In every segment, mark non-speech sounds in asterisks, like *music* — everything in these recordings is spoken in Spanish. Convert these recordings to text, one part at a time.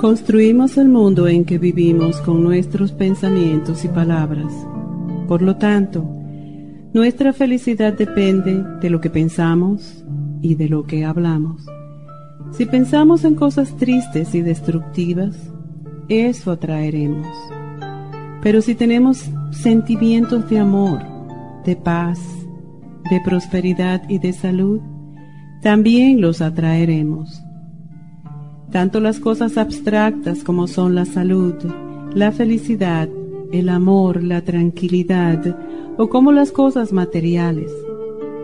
Construimos el mundo en que vivimos con nuestros pensamientos y palabras. Por lo tanto, nuestra felicidad depende de lo que pensamos y de lo que hablamos. Si pensamos en cosas tristes y destructivas, eso atraeremos. Pero si tenemos sentimientos de amor, de paz, de prosperidad y de salud, también los atraeremos. Tanto las cosas abstractas como son la salud, la felicidad, el amor, la tranquilidad, o como las cosas materiales,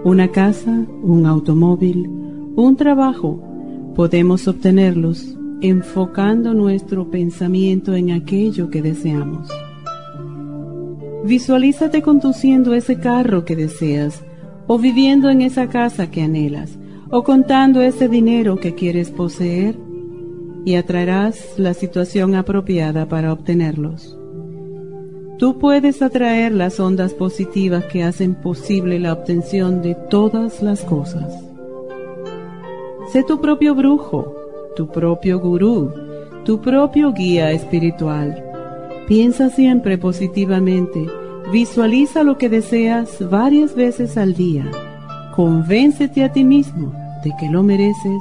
una casa, un automóvil, un trabajo, podemos obtenerlos enfocando nuestro pensamiento en aquello que deseamos. Visualízate conduciendo ese carro que deseas, o viviendo en esa casa que anhelas, o contando ese dinero que quieres poseer y atraerás la situación apropiada para obtenerlos. Tú puedes atraer las ondas positivas que hacen posible la obtención de todas las cosas. Sé tu propio brujo, tu propio gurú, tu propio guía espiritual. Piensa siempre positivamente, visualiza lo que deseas varias veces al día, convéncete a ti mismo de que lo mereces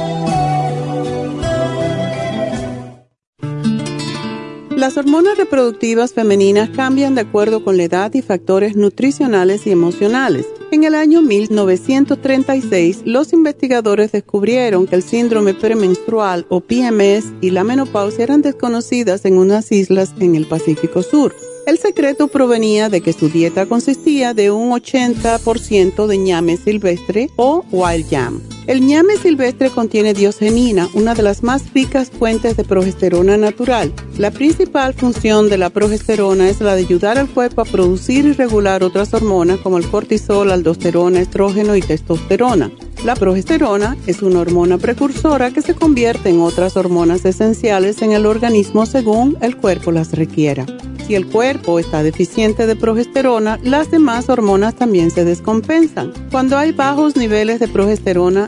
Las hormonas reproductivas femeninas cambian de acuerdo con la edad y factores nutricionales y emocionales. En el año 1936, los investigadores descubrieron que el síndrome premenstrual o PMS y la menopausia eran desconocidas en unas islas en el Pacífico Sur. El secreto provenía de que su dieta consistía de un 80% de ñame silvestre o wild yam. El ñame silvestre contiene diogenina, una de las más ricas fuentes de progesterona natural. La principal función de la progesterona es la de ayudar al cuerpo a producir y regular otras hormonas como el cortisol, aldosterona, estrógeno y testosterona. La progesterona es una hormona precursora que se convierte en otras hormonas esenciales en el organismo según el cuerpo las requiera. Si el cuerpo está deficiente de progesterona, las demás hormonas también se descompensan. Cuando hay bajos niveles de progesterona,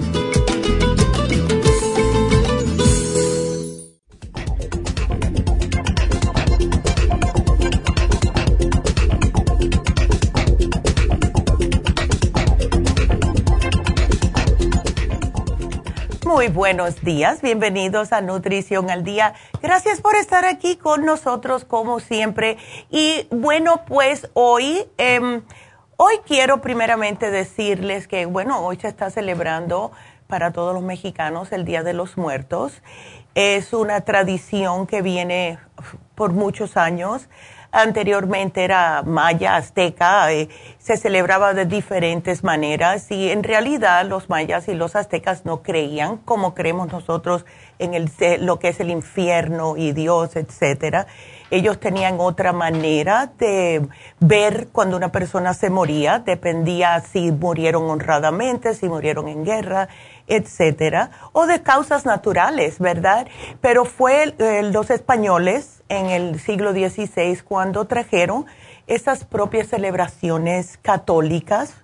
Muy buenos días, bienvenidos a Nutrición al Día. Gracias por estar aquí con nosotros como siempre. Y bueno, pues hoy, em, hoy quiero primeramente decirles que, bueno, hoy se está celebrando para todos los mexicanos el Día de los Muertos. Es una tradición que viene por muchos años anteriormente era maya, azteca, eh, se celebraba de diferentes maneras y en realidad los mayas y los aztecas no creían como creemos nosotros en el, lo que es el infierno y Dios, etcétera. Ellos tenían otra manera de ver cuando una persona se moría, dependía si murieron honradamente, si murieron en guerra, etcétera, o de causas naturales, ¿verdad? Pero fue los españoles en el siglo XVI cuando trajeron esas propias celebraciones católicas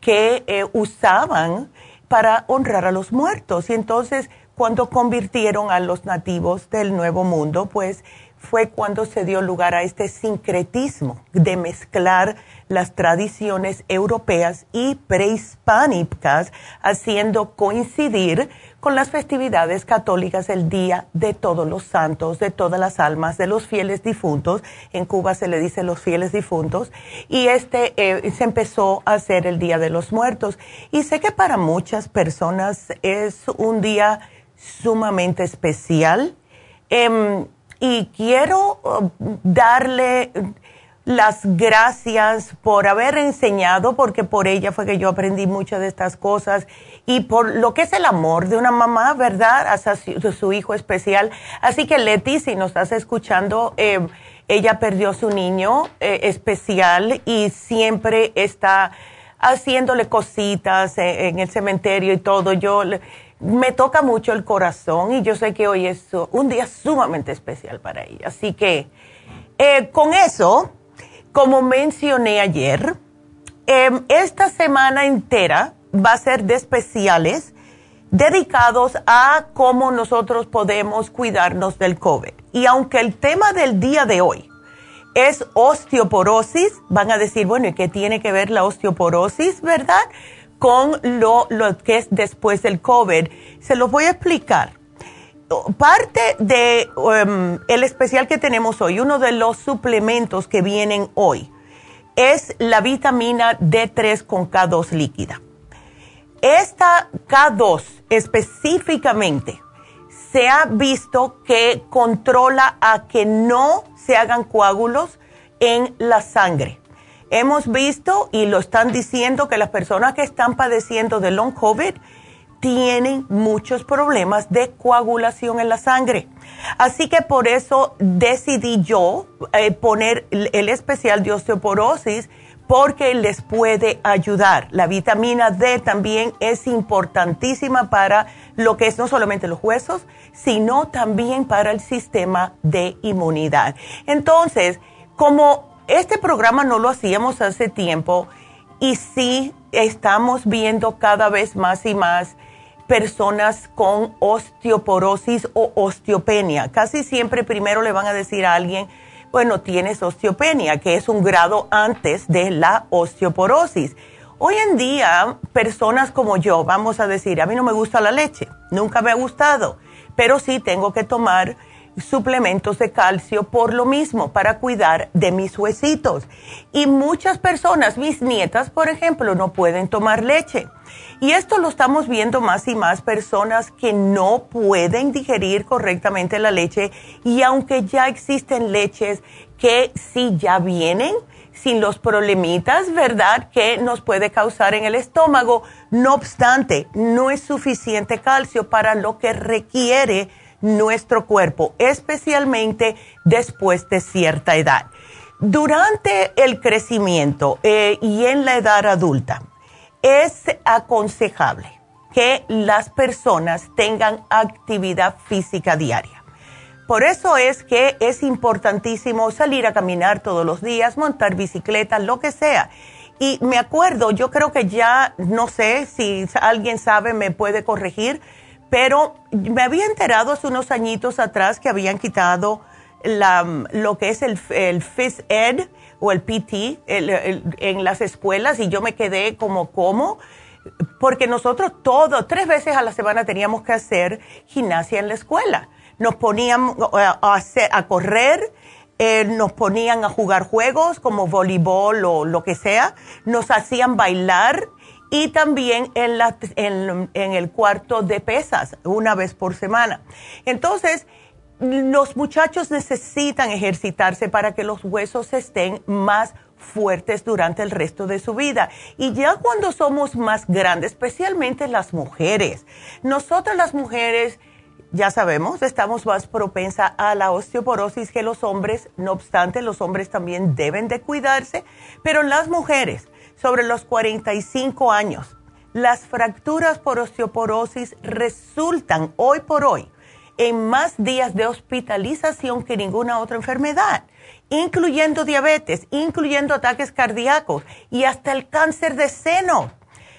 que eh, usaban para honrar a los muertos. Y entonces, cuando convirtieron a los nativos del Nuevo Mundo, pues fue cuando se dio lugar a este sincretismo de mezclar las tradiciones europeas y prehispánicas, haciendo coincidir con las festividades católicas el Día de Todos los Santos, de todas las almas, de los fieles difuntos. En Cuba se le dice los fieles difuntos. Y este eh, se empezó a hacer el Día de los Muertos. Y sé que para muchas personas es un día sumamente especial. Em, y quiero uh, darle las gracias por haber enseñado, porque por ella fue que yo aprendí muchas de estas cosas y por lo que es el amor de una mamá, ¿verdad? Hacia su, hijo especial. Así que Leti, si nos estás escuchando, eh, ella perdió su niño eh, especial y siempre está haciéndole cositas eh, en el cementerio y todo. Yo me toca mucho el corazón y yo sé que hoy es un día sumamente especial para ella. Así que eh, con eso, como mencioné ayer, em, esta semana entera va a ser de especiales dedicados a cómo nosotros podemos cuidarnos del COVID. Y aunque el tema del día de hoy es osteoporosis, van a decir, bueno, ¿y qué tiene que ver la osteoporosis, verdad? Con lo, que es después del COVID. Se los voy a explicar. Parte de el especial que tenemos hoy, uno de los suplementos que vienen hoy, es la vitamina D3 con K2 líquida. Esta K2 específicamente se ha visto que controla a que no se hagan coágulos en la sangre. Hemos visto y lo están diciendo que las personas que están padeciendo de long COVID tienen muchos problemas de coagulación en la sangre. Así que por eso decidí yo eh, poner el especial de osteoporosis porque les puede ayudar. La vitamina D también es importantísima para lo que es no solamente los huesos, sino también para el sistema de inmunidad. Entonces, como este programa no lo hacíamos hace tiempo y sí estamos viendo cada vez más y más personas con osteoporosis o osteopenia. Casi siempre primero le van a decir a alguien, bueno, tienes osteopenia, que es un grado antes de la osteoporosis. Hoy en día, personas como yo, vamos a decir, a mí no me gusta la leche, nunca me ha gustado, pero sí tengo que tomar suplementos de calcio por lo mismo, para cuidar de mis huesitos. Y muchas personas, mis nietas, por ejemplo, no pueden tomar leche. Y esto lo estamos viendo más y más personas que no pueden digerir correctamente la leche y aunque ya existen leches que sí ya vienen sin los problemitas, ¿verdad?, que nos puede causar en el estómago. No obstante, no es suficiente calcio para lo que requiere nuestro cuerpo, especialmente después de cierta edad. Durante el crecimiento eh, y en la edad adulta, es aconsejable que las personas tengan actividad física diaria. Por eso es que es importantísimo salir a caminar todos los días, montar bicicleta, lo que sea. Y me acuerdo, yo creo que ya, no sé si alguien sabe, me puede corregir, pero me había enterado hace unos añitos atrás que habían quitado lo que es el, el Ed o el PT en las escuelas y yo me quedé como, ¿cómo? Porque nosotros todo, tres veces a la semana teníamos que hacer gimnasia en la escuela. Nos ponían a, a correr, eh, nos ponían a jugar juegos como voleibol o lo que sea, nos hacían bailar y también en, la, en, el cuarto de pesas una vez por semana. Entonces, los muchachos necesitan ejercitarse para que los huesos estén más fuertes durante el resto de su vida. Y ya cuando somos más grandes, especialmente las mujeres, nosotras las mujeres ya sabemos, estamos más propensa a la osteoporosis que los hombres. No obstante, los hombres también deben de cuidarse, pero las mujeres sobre los 45 años, las fracturas por osteoporosis resultan hoy por hoy en más días de hospitalización que ninguna otra enfermedad, incluyendo diabetes, incluyendo ataques cardíacos y hasta el cáncer de seno.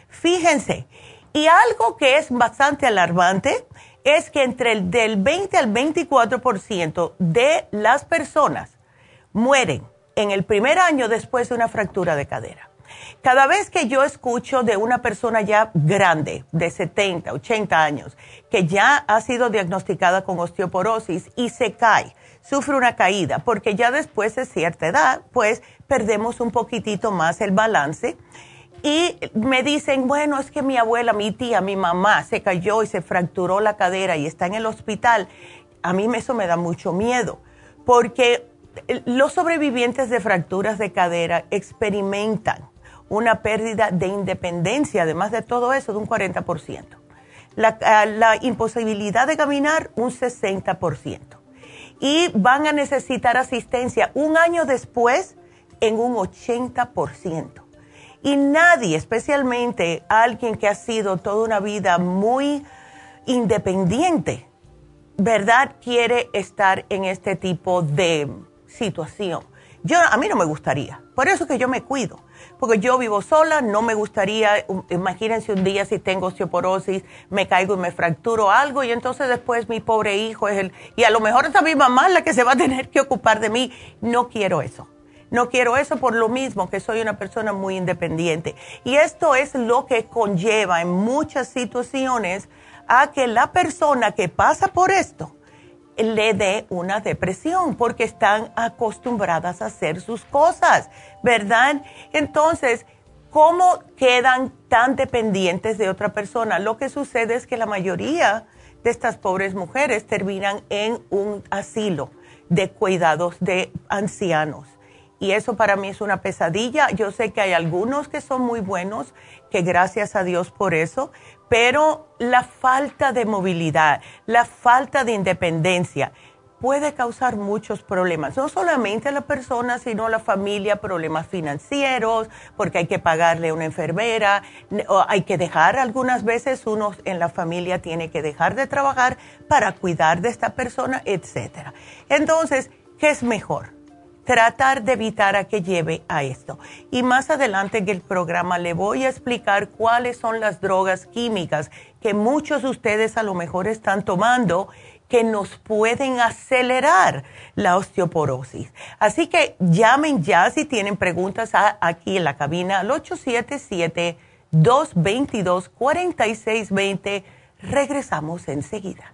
Fíjense, y algo que es bastante alarmante es que entre el del 20 al 24% de las personas mueren en el primer año después de una fractura de cadera. Cada vez que yo escucho de una persona ya grande, de 70, 80 años, que ya ha sido diagnosticada con osteoporosis y se cae, sufre una caída, porque ya después de cierta edad, pues perdemos un poquitito más el balance. Y me dicen, bueno, es que mi abuela, mi tía, mi mamá se cayó y se fracturó la cadera y está en el hospital. A mí eso me da mucho miedo, porque los sobrevivientes de fracturas de cadera experimentan una pérdida de independencia, además de todo eso, de un 40%. La, ah, la imposibilidad de caminar, un 60%. Y van a necesitar asistencia un año después en un 80%. Y nadie, especialmente alguien que ha sido toda una vida muy independiente, ¿verdad? Quiere estar en este tipo de situación. Yo, a mí no me gustaría. Por eso que yo me cuido porque yo vivo sola, no me gustaría, imagínense un día si tengo osteoporosis, me caigo y me fracturo algo y entonces después mi pobre hijo es el, y a lo mejor está mi mamá la que se va a tener que ocupar de mí. No quiero eso. No quiero eso por lo mismo que soy una persona muy independiente. Y esto es lo que conlleva en muchas situaciones a que la persona que pasa por esto, le dé una depresión porque están acostumbradas a hacer sus cosas, ¿verdad? Entonces, ¿cómo quedan tan dependientes de otra persona? Lo que sucede es que la mayoría de estas pobres mujeres terminan en un asilo de cuidados de ancianos. Y eso para mí es una pesadilla. Yo sé que hay algunos que son muy buenos, que gracias a Dios por eso, pero la falta de movilidad, la falta de independencia puede causar muchos problemas, no solamente a la persona, sino a la familia, problemas financieros, porque hay que pagarle a una enfermera, o hay que dejar, algunas veces uno en la familia tiene que dejar de trabajar para cuidar de esta persona, etc. Entonces, ¿qué es mejor? Tratar de evitar a que lleve a esto. Y más adelante en el programa le voy a explicar cuáles son las drogas químicas que muchos de ustedes a lo mejor están tomando que nos pueden acelerar la osteoporosis. Así que llamen ya si tienen preguntas aquí en la cabina al 877-222-4620. Regresamos enseguida.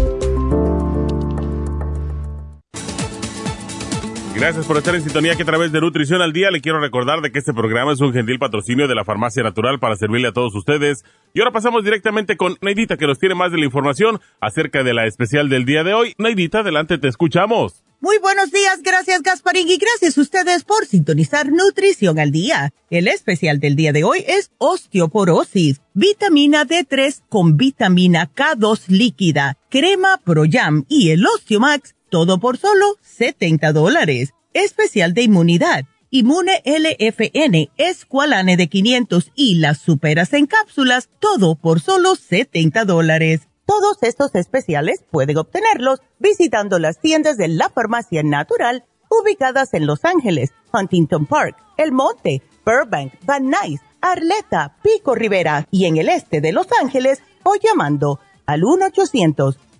Gracias por estar en sintonía que a través de Nutrición al Día le quiero recordar de que este programa es un gentil patrocinio de la Farmacia Natural para servirle a todos ustedes. Y ahora pasamos directamente con Neidita que nos tiene más de la información acerca de la especial del día de hoy. Neidita, adelante, te escuchamos. Muy buenos días, gracias Gasparín y gracias a ustedes por sintonizar Nutrición al Día. El especial del día de hoy es osteoporosis, vitamina D3 con vitamina K2 líquida, crema Proyam y el Osteomax, todo por solo 70 dólares. Especial de inmunidad, Inmune LFN, Esqualane de 500 y las superas en cápsulas, todo por solo 70 dólares. Todos estos especiales pueden obtenerlos visitando las tiendas de la farmacia natural ubicadas en Los Ángeles, Huntington Park, El Monte, Burbank, Van Nuys, Arleta, Pico Rivera y en el este de Los Ángeles o llamando al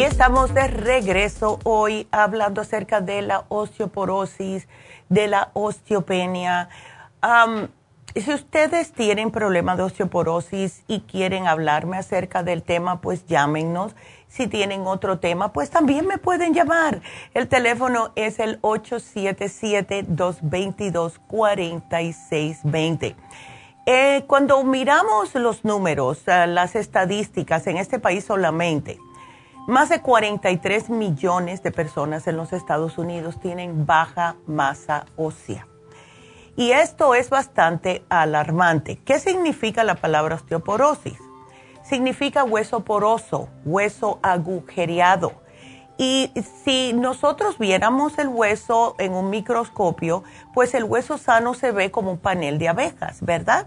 Y estamos de regreso hoy hablando acerca de la osteoporosis, de la osteopenia. Si ustedes tienen problemas de osteoporosis y quieren hablarme acerca del tema, pues llámenos. Si tienen otro tema, pues también me pueden llamar. El teléfono es el 877-222-4620. Eh, cuando miramos los números, eh, las estadísticas en este país solamente, más de 43 millones de personas en los Estados Unidos tienen baja masa ósea. Y esto es bastante alarmante. ¿Qué significa la palabra osteoporosis? Significa hueso poroso, hueso agujereado. Y si nosotros viéramos el hueso en un microscopio, pues el hueso sano se ve como un panel de abejas, ¿verdad?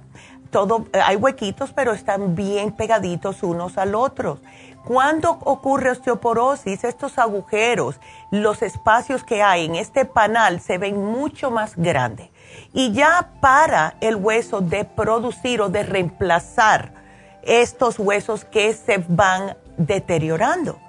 Todo, hay huequitos, pero están bien pegaditos unos al otro. Cuando ocurre osteoporosis, estos agujeros, los espacios que hay en este panal se ven mucho más grandes y ya para el hueso de producir o de reemplazar estos huesos que se van deteriorando.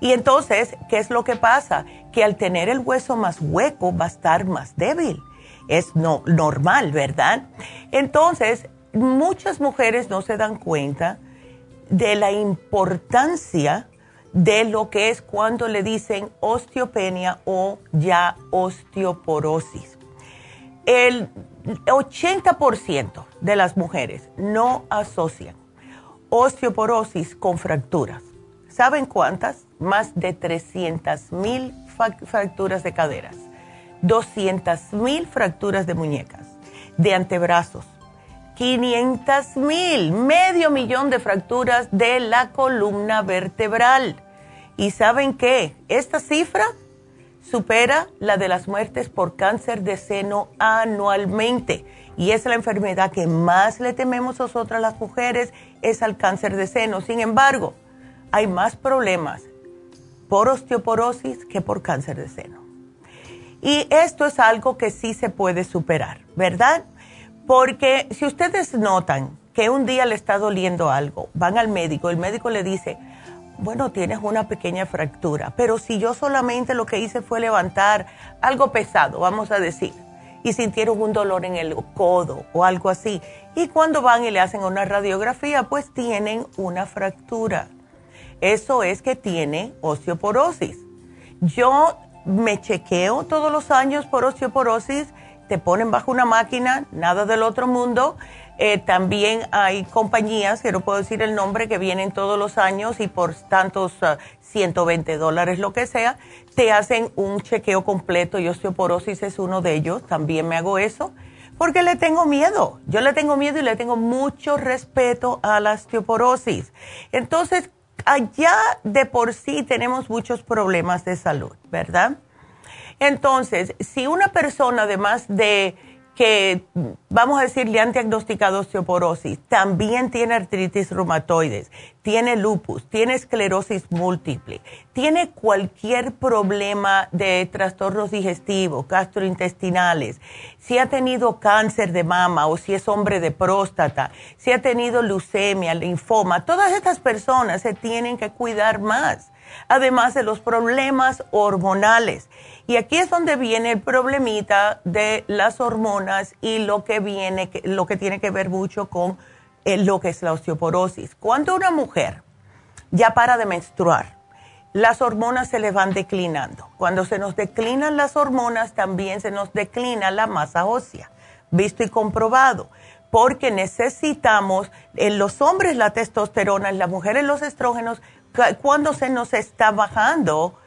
Y entonces, ¿qué es lo que pasa? Que al tener el hueso más hueco va a estar más débil. Es no, normal, ¿verdad? Entonces, muchas mujeres no se dan cuenta de la importancia de lo que es cuando le dicen osteopenia o ya osteoporosis el 80% de las mujeres no asocian osteoporosis con fracturas. ¿Saben cuántas? Más de 300 mil fracturas de caderas, 200 mil fracturas de muñecas, de antebrazos, 500 mil, medio millón de fracturas de la columna vertebral. ¿Y saben qué? Esta cifra supera la de las muertes por cáncer de seno anualmente. Y es la enfermedad que más le tememos nosotras las mujeres, es al cáncer de seno. Sin embargo, hay más problemas por osteoporosis que por cáncer de seno. Y esto es algo que sí se puede superar, ¿verdad? Porque si ustedes notan que un día le está doliendo algo, van al médico, el médico le dice, bueno, tienes una pequeña fractura, pero si yo solamente lo que hice fue levantar algo pesado, vamos a decir, y sintieron un dolor en el codo o algo así, y cuando van y le hacen una radiografía, pues tienen una fractura. Eso es que tiene osteoporosis. Yo me chequeo todos los años por osteoporosis, te ponen bajo una máquina, nada del otro mundo, Eh, también hay compañías, que no puedo decir el nombre, que vienen todos los años y por tantos 120 uh, dólares, lo que sea, te hacen un chequeo completo y osteoporosis es uno de ellos. También me hago eso porque le tengo miedo. Yo le tengo miedo y le tengo mucho respeto a la osteoporosis. Entonces, allá de por sí tenemos muchos problemas de salud, ¿verdad? Entonces, si una persona, además de que, vamos a decir, le han diagnosticado osteoporosis, también tiene artritis reumatoides, tiene lupus, tiene esclerosis múltiple, tiene cualquier problema de trastornos digestivos, gastrointestinales, si ha tenido cáncer de mama o si es hombre de próstata, si ha tenido leucemia, linfoma, todas estas personas se tienen que cuidar más, además de los problemas hormonales y aquí es donde viene el problemita de las hormonas y lo que viene, lo que tiene que ver mucho con eh, lo que es la osteoporosis. Cuando una mujer ya para de menstruar, las hormonas se le van declinando. Cuando se nos declinan las hormonas, también se nos declina la masa ósea, visto y comprobado, porque necesitamos, en los hombres la testosterona, en las mujeres los estrógenos, cuando se nos está bajando,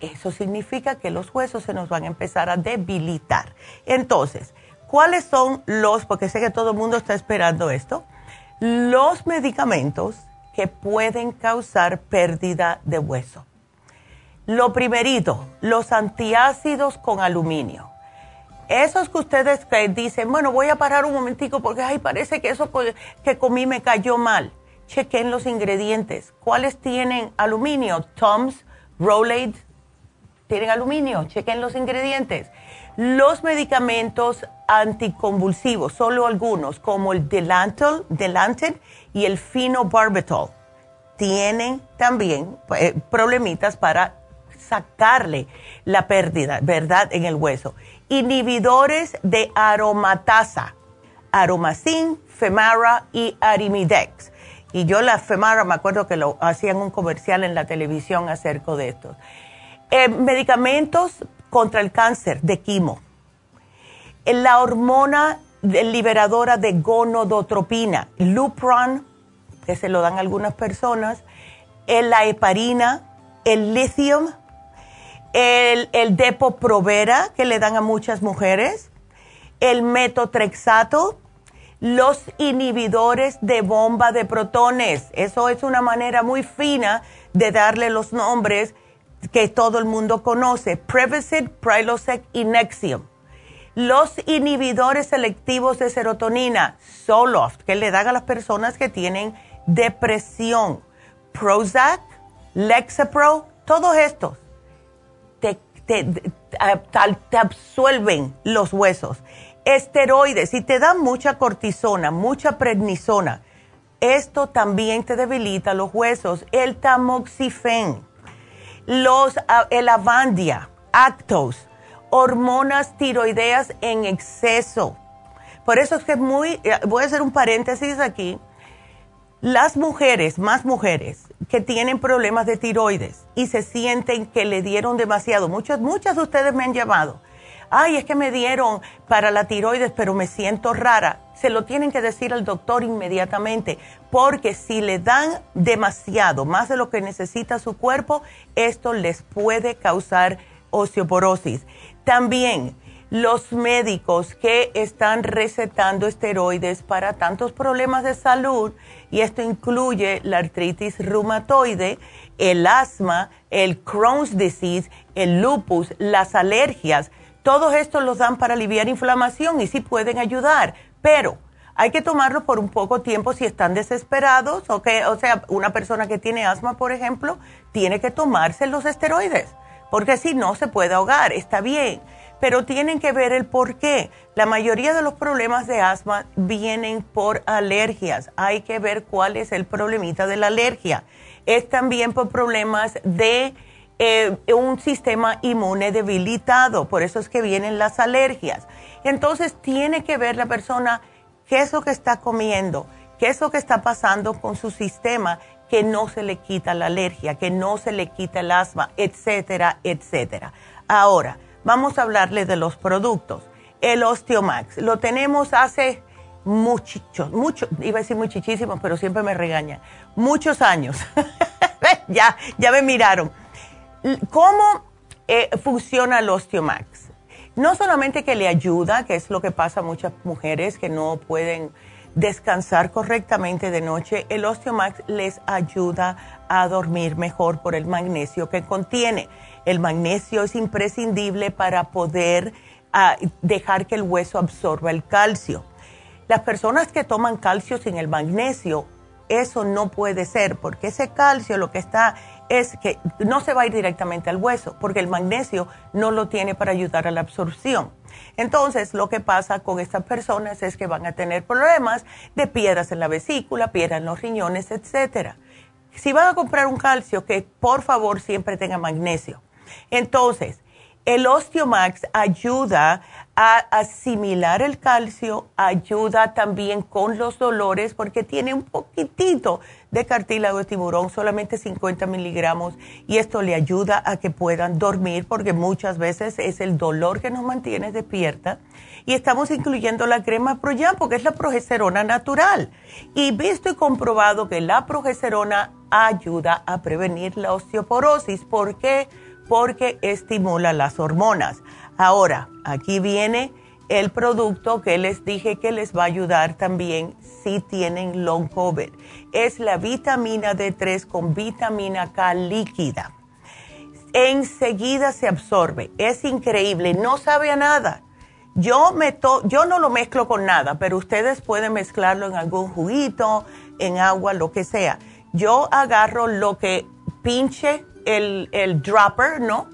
eso significa que los huesos se nos van a empezar a debilitar. Entonces, ¿cuáles son los, porque sé que todo el mundo está esperando esto, los medicamentos que pueden causar pérdida de hueso? Lo primerito, los antiácidos con aluminio. Esos que ustedes dicen, bueno, voy a parar un momentico porque ay, parece que eso que comí me cayó mal. Chequen los ingredientes. ¿Cuáles tienen aluminio? Tom's, Rolade tienen aluminio, chequen los ingredientes. Los medicamentos anticonvulsivos, solo algunos, como el Delantal, Delanted y el Phenobarbital, tienen también eh, problemitas para sacarle la pérdida, ¿verdad?, en el hueso. Inhibidores de aromatasa, aromacin, femara y arimidex y yo la FEMARA me acuerdo que lo hacían un comercial en la televisión acerca de esto. Eh, medicamentos contra el cáncer de quimo. La hormona liberadora de gonadotropina, Lupron, que se lo dan algunas personas, la heparina, el lithium, el, el depo-provera, que le dan a muchas mujeres, el metotrexato, los inhibidores de bomba de protones. Eso es una manera muy fina de darle los nombres que todo el mundo conoce. Prevacid, Prilosec y Nexium. Los inhibidores selectivos de serotonina, Zoloft, que le dan a las personas que tienen depresión. Prozac, Lexapro, todos estos te, te absuelven los huesos esteroides, si te dan mucha cortisona, mucha prednisona, esto también te debilita los huesos. El tamoxifen, los, ah, el avandia, actos, hormonas tiroideas en exceso. Por eso es que muy, eh, voy a hacer un paréntesis aquí. Las mujeres, más mujeres, que tienen problemas de tiroides y se sienten que le dieron demasiado, muchas, muchas de ustedes me han llamado ay, es que me dieron para la tiroides, pero me siento rara. Se lo tienen que decir al doctor inmediatamente, porque si le dan demasiado, más de lo que necesita su cuerpo, esto les puede causar osteoporosis. También los médicos que están recetando esteroides para tantos problemas de salud, y esto incluye la artritis reumatoide, el asma, el Crohn's disease, el lupus, las alergias, todos estos los dan para aliviar inflamación y sí pueden ayudar, pero hay que tomarlo por un poco tiempo si están desesperados, o, o sea, una persona que tiene asma, por ejemplo, tiene que tomarse los esteroides, porque si no se puede ahogar, está bien, pero tienen que ver el por qué. La mayoría de los problemas de asma vienen por alergias, hay que ver cuál es el problemita de la alergia. Es también por problemas de eh, un sistema inmune debilitado, por eso es que vienen las alergias. Entonces tiene que ver la persona qué es lo que está comiendo, qué es lo que está pasando con su sistema, que no se le quita la alergia, que no se le quita el asma, etcétera, etcétera. Ahora, vamos a hablarle de los productos. El Osteomax, lo tenemos hace muchos, muchos, iba a decir muchísimos, pero siempre me regañan, muchos años. *laughs* ya, ya me miraron. ¿Cómo eh, funciona el Osteomax? No solamente que le ayuda, que es lo que pasa a muchas mujeres que no pueden descansar correctamente de noche, el Osteomax les ayuda a dormir mejor por el magnesio que contiene. El magnesio es imprescindible para poder ah, dejar que el hueso absorba el calcio. Las personas que toman calcio sin el magnesio, eso no puede ser, porque ese calcio lo que está es que no se va a ir directamente al hueso, porque el magnesio no lo tiene para ayudar a la absorción. Entonces, lo que pasa con estas personas es que van a tener problemas de piedras en la vesícula, piedras en los riñones, etcétera. Si van a comprar un calcio, que por favor siempre tenga magnesio. Entonces, el Osteomax ayuda a asimilar el calcio, ayuda también con los dolores porque tiene un poquitito de cartílago de tiburón, solamente 50 miligramos, y esto le ayuda a que puedan dormir porque muchas veces es el dolor que nos mantiene despierta. Y estamos incluyendo la crema Proyam porque es la progesterona natural. Y visto y comprobado que la progesterona ayuda a prevenir la osteoporosis. ¿Por qué? Porque estimula las hormonas. Ahora, aquí viene el producto que les dije que les va a ayudar también si tienen long COVID. Es la vitamina D3 con vitamina K líquida. Enseguida se absorbe. Es increíble. No sabe nada. Yo, yo no lo mezclo con nada, pero ustedes pueden mezclarlo en algún juguito, en agua, lo que sea. Yo agarro lo que pinche el, el dropper, ¿no?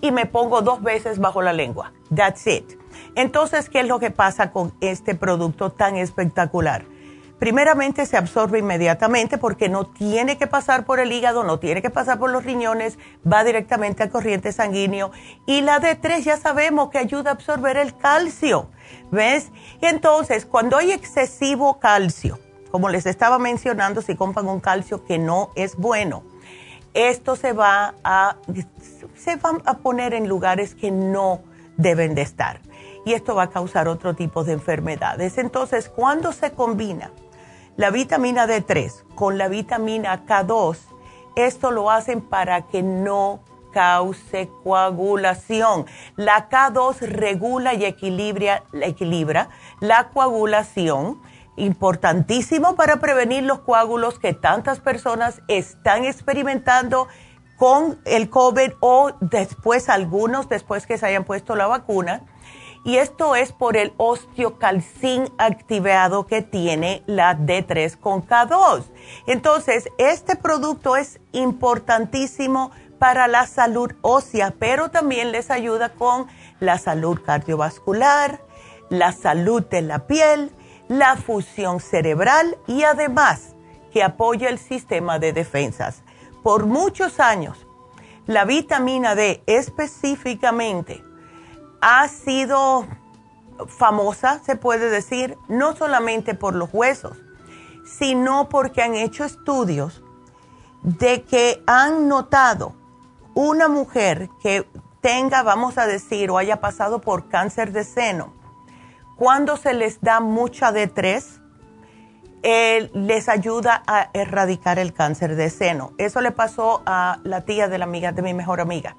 Y me pongo dos veces bajo la lengua. That's it. Entonces, ¿qué es lo que pasa con este producto tan espectacular? Primeramente se absorbe inmediatamente porque no tiene que pasar por el hígado, no tiene que pasar por los riñones, va directamente al corriente sanguíneo. Y la D3 ya sabemos que ayuda a absorber el calcio, ¿ves? Entonces, cuando hay excesivo calcio, como les estaba mencionando, si compran un calcio que no es bueno, esto se va a se a poner en lugares que no deben de estar. Y esto va a causar otro tipo de enfermedades. Entonces, cuando se combina la vitamina D3 con la vitamina K2, esto lo hacen para que no cause coagulación. La K2 regula y equilibra, equilibra la coagulación, importantísimo para prevenir los coágulos que tantas personas están experimentando con el COVID o después algunos después que se hayan puesto la vacuna. Y esto es por el osteocalcín activado que tiene la D3 con K2. Entonces, este producto es importantísimo para la salud ósea, pero también les ayuda con la salud cardiovascular, la salud de la piel, la fusión cerebral y además que apoya el sistema de defensas por muchos años, la vitamina D específicamente ha sido famosa, se puede decir, no solamente por los huesos, sino porque han hecho estudios de que han notado una mujer que tenga, vamos a decir, o haya pasado por cáncer de seno, cuando se les da mucha D3, les ayuda a erradicar el cáncer de seno. Eso le pasó a la tía de la amiga de mi mejor amiga.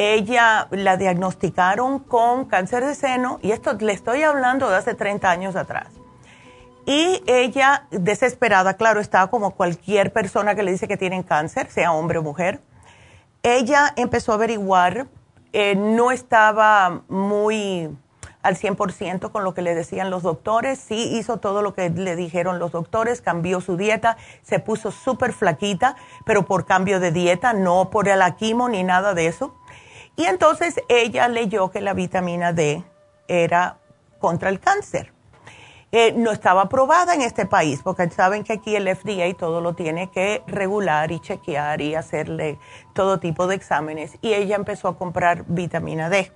Ella la diagnosticaron con cáncer de seno y esto le estoy hablando de hace 30 años atrás. Y ella, desesperada, claro, estaba como cualquier persona que le dice que tienen cáncer, sea hombre o mujer. Ella empezó a averiguar, eh, no estaba muy al 100% con lo que le decían los doctores, sí hizo todo lo que le dijeron los doctores, cambió su dieta, se puso súper flaquita, pero por cambio de dieta, no por el aquimo ni nada de eso. Y entonces ella leyó que la vitamina D era contra el cáncer. Eh, no estaba aprobada en este país, porque saben que aquí el FDA todo lo tiene que regular y chequear y hacerle todo tipo de exámenes. Y ella empezó a comprar vitamina D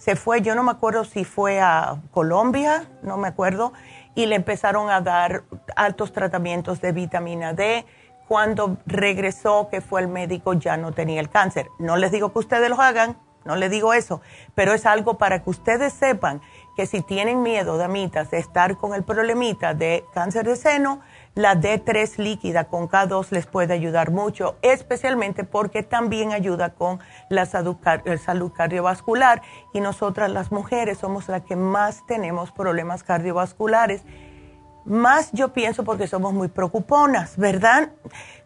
se fue, yo no me acuerdo si fue a Colombia, no me acuerdo, y le empezaron a dar altos tratamientos de vitamina D. Cuando regresó, que fue el médico, ya no tenía el cáncer. No les digo que ustedes lo hagan, no les digo eso, pero es algo para que ustedes sepan que si tienen miedo, damitas, de estar con el problemita de cáncer de seno, la D3 líquida con K2 les puede ayudar mucho, especialmente porque también ayuda con la salud, cardiovascular y nosotras las mujeres somos las que más tenemos problemas cardiovasculares. Más yo pienso porque somos muy preocuponas, ¿verdad?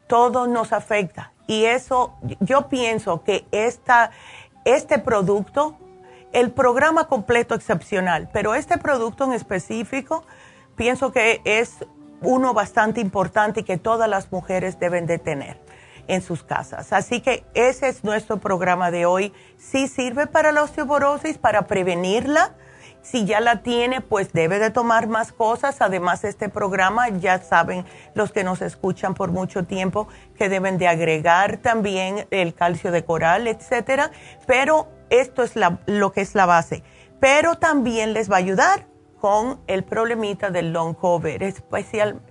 Todo nos afecta y eso yo pienso que esta, este producto, el programa completo excepcional, pero este producto en específico, pienso que es uno bastante importante y que todas las mujeres deben de tener en sus casas. Así que ese es nuestro programa de hoy. Sí sirve para la osteoporosis, para prevenirla. Si ya la tiene, pues debe de tomar más cosas. Además, este programa, ya saben los que nos escuchan por mucho tiempo, que deben de agregar también el calcio de coral, etcétera. Pero esto es lo que es la base. Pero también les va a ayudar con el problemita del long COVID, especial,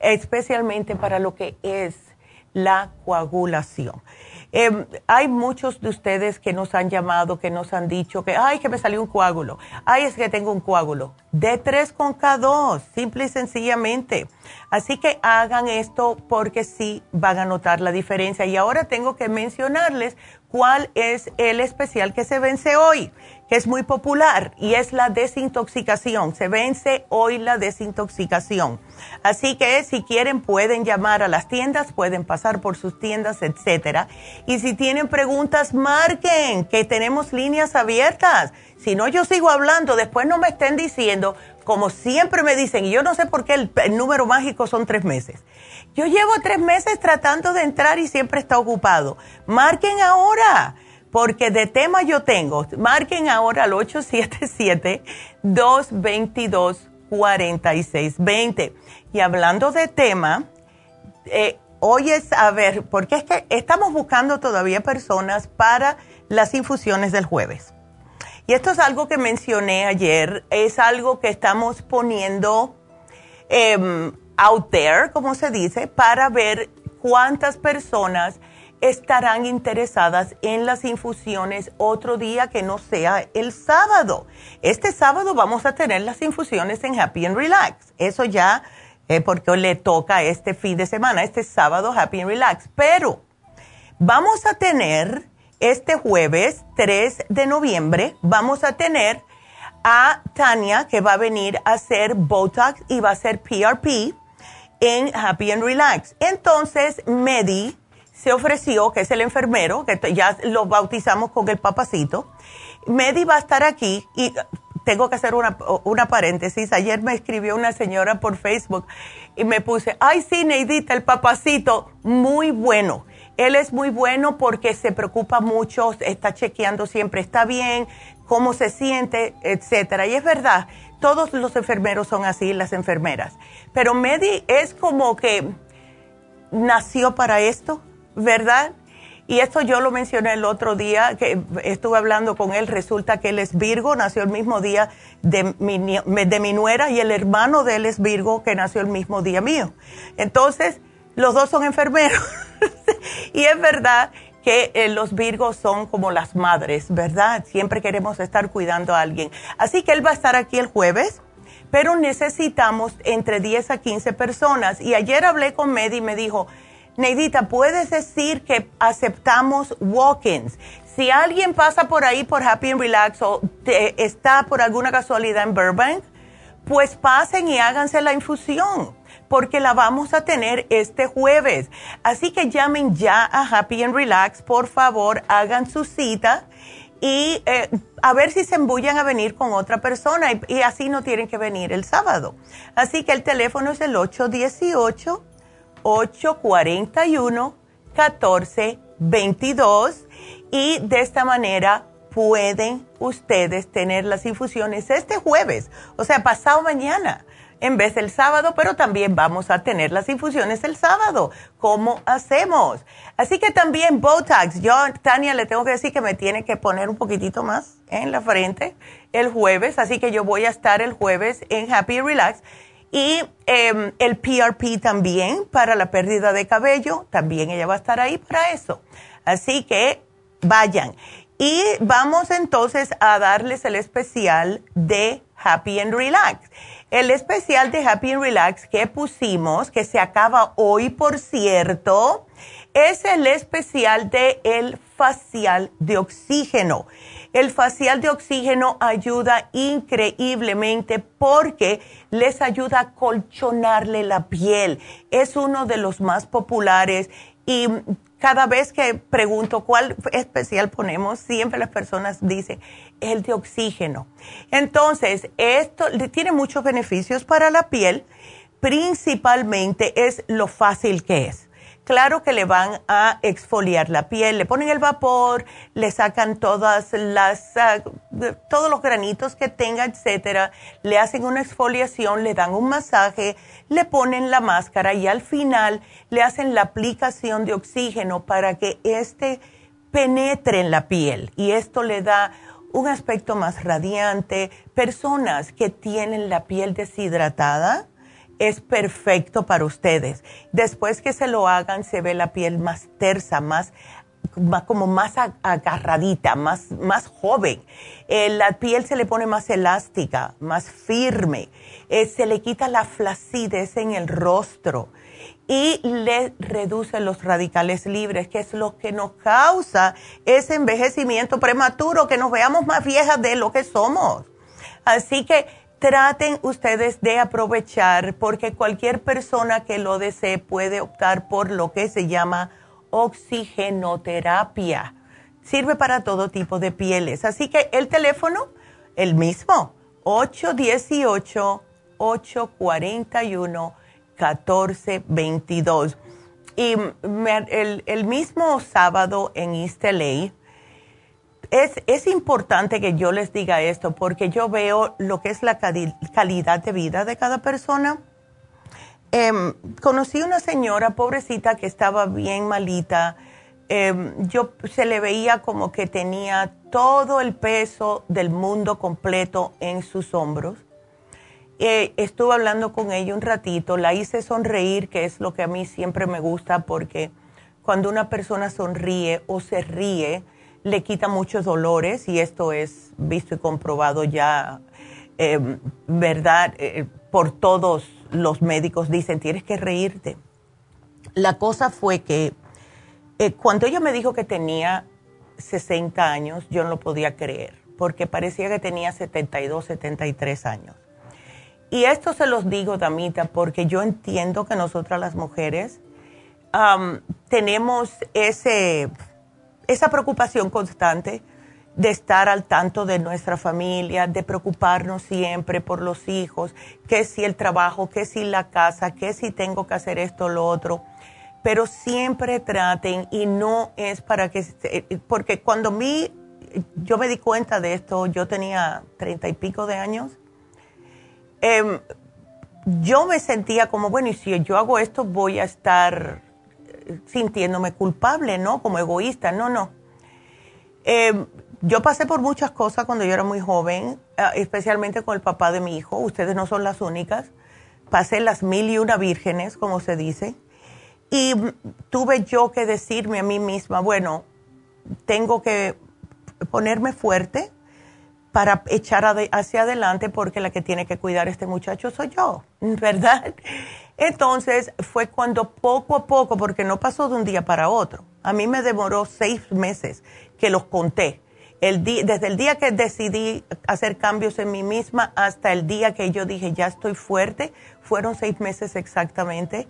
especialmente para lo que es la coagulación. Em, hay muchos de ustedes que nos han llamado, que nos han dicho que, ay, que me salió un coágulo, ay, es que tengo un coágulo. D3 con K2, simple y sencillamente. Así que hagan esto porque sí van a notar la diferencia. Y ahora tengo que mencionarles cuál es el especial que se vence hoy que es muy popular y es la desintoxicación. Se vence hoy la desintoxicación. Así que si quieren pueden llamar a las tiendas, pueden pasar por sus tiendas, etcétera. Y si tienen preguntas, marquen, que tenemos líneas abiertas. Si no, yo sigo hablando, después no me estén diciendo, como siempre me dicen, y yo no sé por qué el, el número mágico son tres meses. Yo llevo tres meses tratando de entrar y siempre está ocupado. Marquen ahora porque de tema yo tengo. Marquen ahora al 877-222-4620. Y hablando de tema, eh, hoy es, a ver, porque es que estamos buscando todavía personas para las infusiones del jueves. Y esto es algo que mencioné ayer, es algo que estamos poniendo em, out there, como se dice, para ver cuántas personas estarán interesadas en las infusiones otro día que no sea el sábado. Este sábado vamos a tener las infusiones en Happy and Relax. Eso ya eh, porque le toca este fin de semana, este sábado Happy and Relax. Pero vamos a tener este jueves 3 de noviembre, vamos a tener a Tania que va a venir a hacer Botox y va a hacer PRP en Happy and Relax. Entonces, Medi se ofreció, que es el enfermero, que ya lo bautizamos con el papacito. Medi va a estar aquí y tengo que hacer una, una, paréntesis. Ayer me escribió una señora por Facebook y me puse, ay sí, Neidita, el papacito, muy bueno. Él es muy bueno porque se preocupa mucho, está chequeando siempre, está bien, cómo se siente, etcétera. Y es verdad, todos los enfermeros son así, las enfermeras. Pero Medi es como que nació para esto ¿verdad? Y esto yo lo mencioné el otro día, que estuve hablando con él, resulta que él es Virgo, nació el mismo día de mi, de mi nuera y el hermano de él es Virgo, que nació el mismo día mío. Entonces, los dos son enfermeros. *laughs* y es verdad que eh, los Virgos son como las madres, ¿verdad? Siempre queremos estar cuidando a alguien. Así que él va a estar aquí el jueves, pero necesitamos entre 10 a 15 personas. Y ayer hablé con Medi y me dijo, Neidita, puedes decir que aceptamos walk-ins. Si alguien pasa por ahí por Happy and Relax o está por alguna casualidad en Burbank, pues pasen y háganse la infusión, porque la vamos a tener este jueves. Así que llamen ya a Happy and Relax, por favor, hagan su cita y eh, a ver si se embullan a venir con otra persona y, y así no tienen que venir el sábado. Así que el teléfono es el 818. 841-1422 y de esta manera pueden ustedes tener las infusiones este jueves, o sea, pasado mañana, en vez del sábado, pero también vamos a tener las infusiones el sábado. ¿Cómo hacemos? Así que también Botox. Yo, Tania, le tengo que decir que me tiene que poner un poquitito más en la frente el jueves, así que yo voy a estar el jueves en Happy Relax y em, el PRP también para la pérdida de cabello, también ella va a estar ahí para eso. Así que vayan. Y vamos entonces a darles el especial de Happy and Relax. El especial de Happy and Relax que pusimos, que se acaba hoy, por cierto, es el especial de el facial de oxígeno. El facial de oxígeno ayuda increíblemente porque les ayuda a colchonarle la piel. Es uno de los más populares y cada vez que pregunto cuál especial ponemos, siempre las personas dicen el de oxígeno. Entonces, esto tiene muchos beneficios para la piel, principalmente es lo fácil que es claro que le van a exfoliar la piel, le ponen el vapor, le sacan todas las, ah, todos los granitos que tenga, etcétera, le hacen una exfoliación, le dan un masaje, le ponen la máscara y al final le hacen la aplicación de oxígeno para que éste penetre en la piel y esto le da un aspecto más radiante. Personas que tienen la piel deshidratada, es perfecto para ustedes. Después que se lo hagan, se ve la piel más tersa, más, como más agarradita, más, más joven. Eh, la piel se le pone más elástica, más firme. Eh, se le quita la flacidez en el rostro y le reduce los radicales libres, que es lo que nos causa ese envejecimiento prematuro, que nos veamos más viejas de lo que somos. Así que traten ustedes de aprovechar porque cualquier persona que lo desee puede optar por lo que se llama oxigenoterapia. Sirve para todo tipo de pieles. Así que el teléfono, el mismo, 818-841-1422. Y el, el mismo sábado en East LA, es, importante que yo les diga esto porque yo veo lo que es la calidad de vida de cada persona. Em, conocí una señora pobrecita que estaba bien malita. Em, yo se le veía como que tenía todo el peso del mundo completo en sus hombros. Eh, estuve hablando con ella un ratito, la hice sonreír, que es lo que a mí siempre me gusta porque cuando una persona sonríe o se ríe, le quita muchos dolores y esto es visto y comprobado ya, eh, ¿verdad? Eh, por todos los médicos dicen, tienes que reírte. La cosa fue que eh, cuando ella me dijo que tenía 60 años, yo no lo podía creer, porque parecía que tenía 72, 73 años. Y esto se los digo, Damita, porque yo entiendo que nosotras las mujeres tenemos ese esa preocupación constante de estar al tanto de nuestra familia, de preocuparnos siempre por los hijos, que si el trabajo, que si la casa, que si tengo que hacer esto o lo otro. Pero siempre traten y no es para que, porque cuando mí, yo me di cuenta de esto, yo tenía treinta y pico de años, em, yo me sentía como, bueno, y si yo hago esto voy a estar sintiéndome culpable, ¿no? Como egoísta, no, no. Eh, yo pasé por muchas cosas cuando yo era muy joven, eh, especialmente con el papá de mi hijo. Ustedes no son las únicas. Pasé las mil y una vírgenes, como se dice. Y tuve yo que decirme a mí misma, bueno, tengo que ponerme fuerte para echar hacia adelante porque la que tiene que cuidar a este muchacho soy yo, ¿verdad? Entonces fue cuando poco a poco, porque no pasó de un día para otro, a mí me demoró seis meses que los conté. El desde el día que decidí hacer cambios en mí misma hasta el día que yo dije, ya estoy fuerte, fueron seis meses exactamente,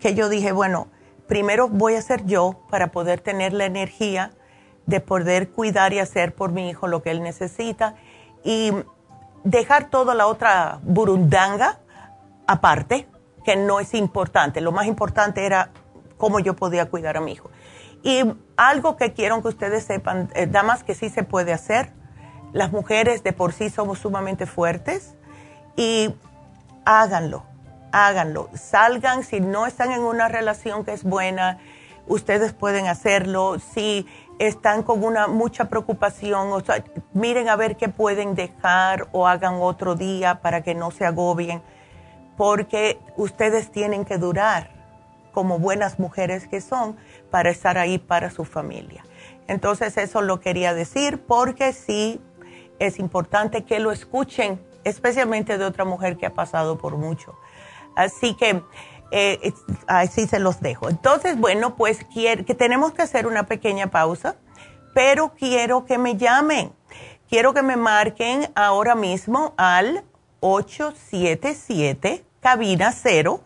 que yo dije, bueno, primero voy a ser yo para poder tener la energía de poder cuidar y hacer por mi hijo lo que él necesita y dejar toda la otra burundanga aparte que no es importante. Lo más importante era cómo yo podía cuidar a mi hijo. Y algo que quiero que ustedes sepan, eh, damas, que sí se puede hacer. Las mujeres de por sí somos sumamente fuertes y háganlo, háganlo. Salgan, si no están en una relación que es buena, ustedes pueden hacerlo. Si están con una mucha preocupación, o miren a ver qué pueden dejar o hagan otro día para que no se agobien porque ustedes tienen que durar como buenas mujeres que son para estar ahí para su familia. Entonces eso lo quería decir porque sí es importante que lo escuchen especialmente de otra mujer que ha pasado por mucho. Así que eh, así se los dejo. Entonces, bueno, pues que tenemos que hacer una pequeña pausa, pero quiero que me llamen. Quiero que me marquen ahora mismo al 877 cabina 0.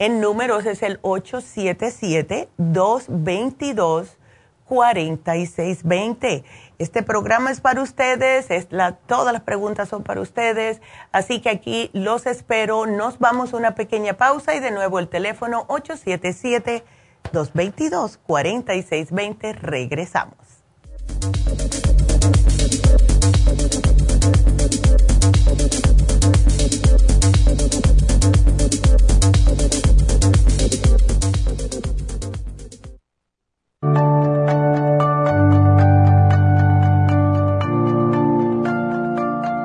El número es el 877-222-4620. Este programa es para ustedes, es la, todas las preguntas son para ustedes, así que aquí los espero. Nos vamos a una pequeña pausa y de nuevo el teléfono 877-222-4620. Regresamos.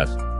Yes.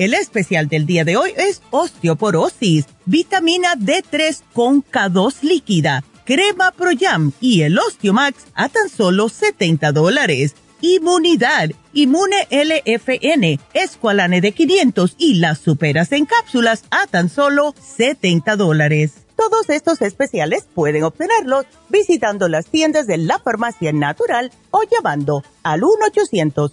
El especial del día de hoy es osteoporosis, vitamina D3 con K2 líquida, crema Pro Jam y el Osteomax a tan solo 70 dólares. Inmunidad, Inmune LFN, Esqualane de 500 y las superas en cápsulas a tan solo 70 dólares. Todos estos especiales pueden obtenerlos visitando las tiendas de la farmacia natural o llamando al 1 800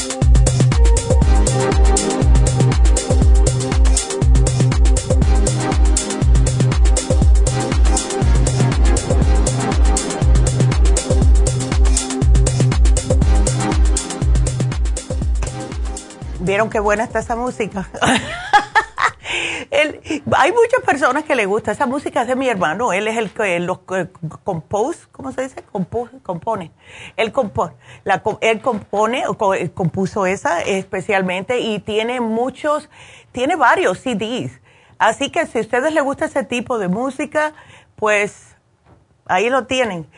¿Vieron qué buena está esa música? *laughs* hay muchas personas que le gusta. Esa música es de mi hermano. Él es el que los compose cómo se dice compone. Él compone la, él compone compuso esa especialmente y tiene muchos tiene varios CDs así que si a ustedes les gusta ese tipo de música pues Ahí lo tienen.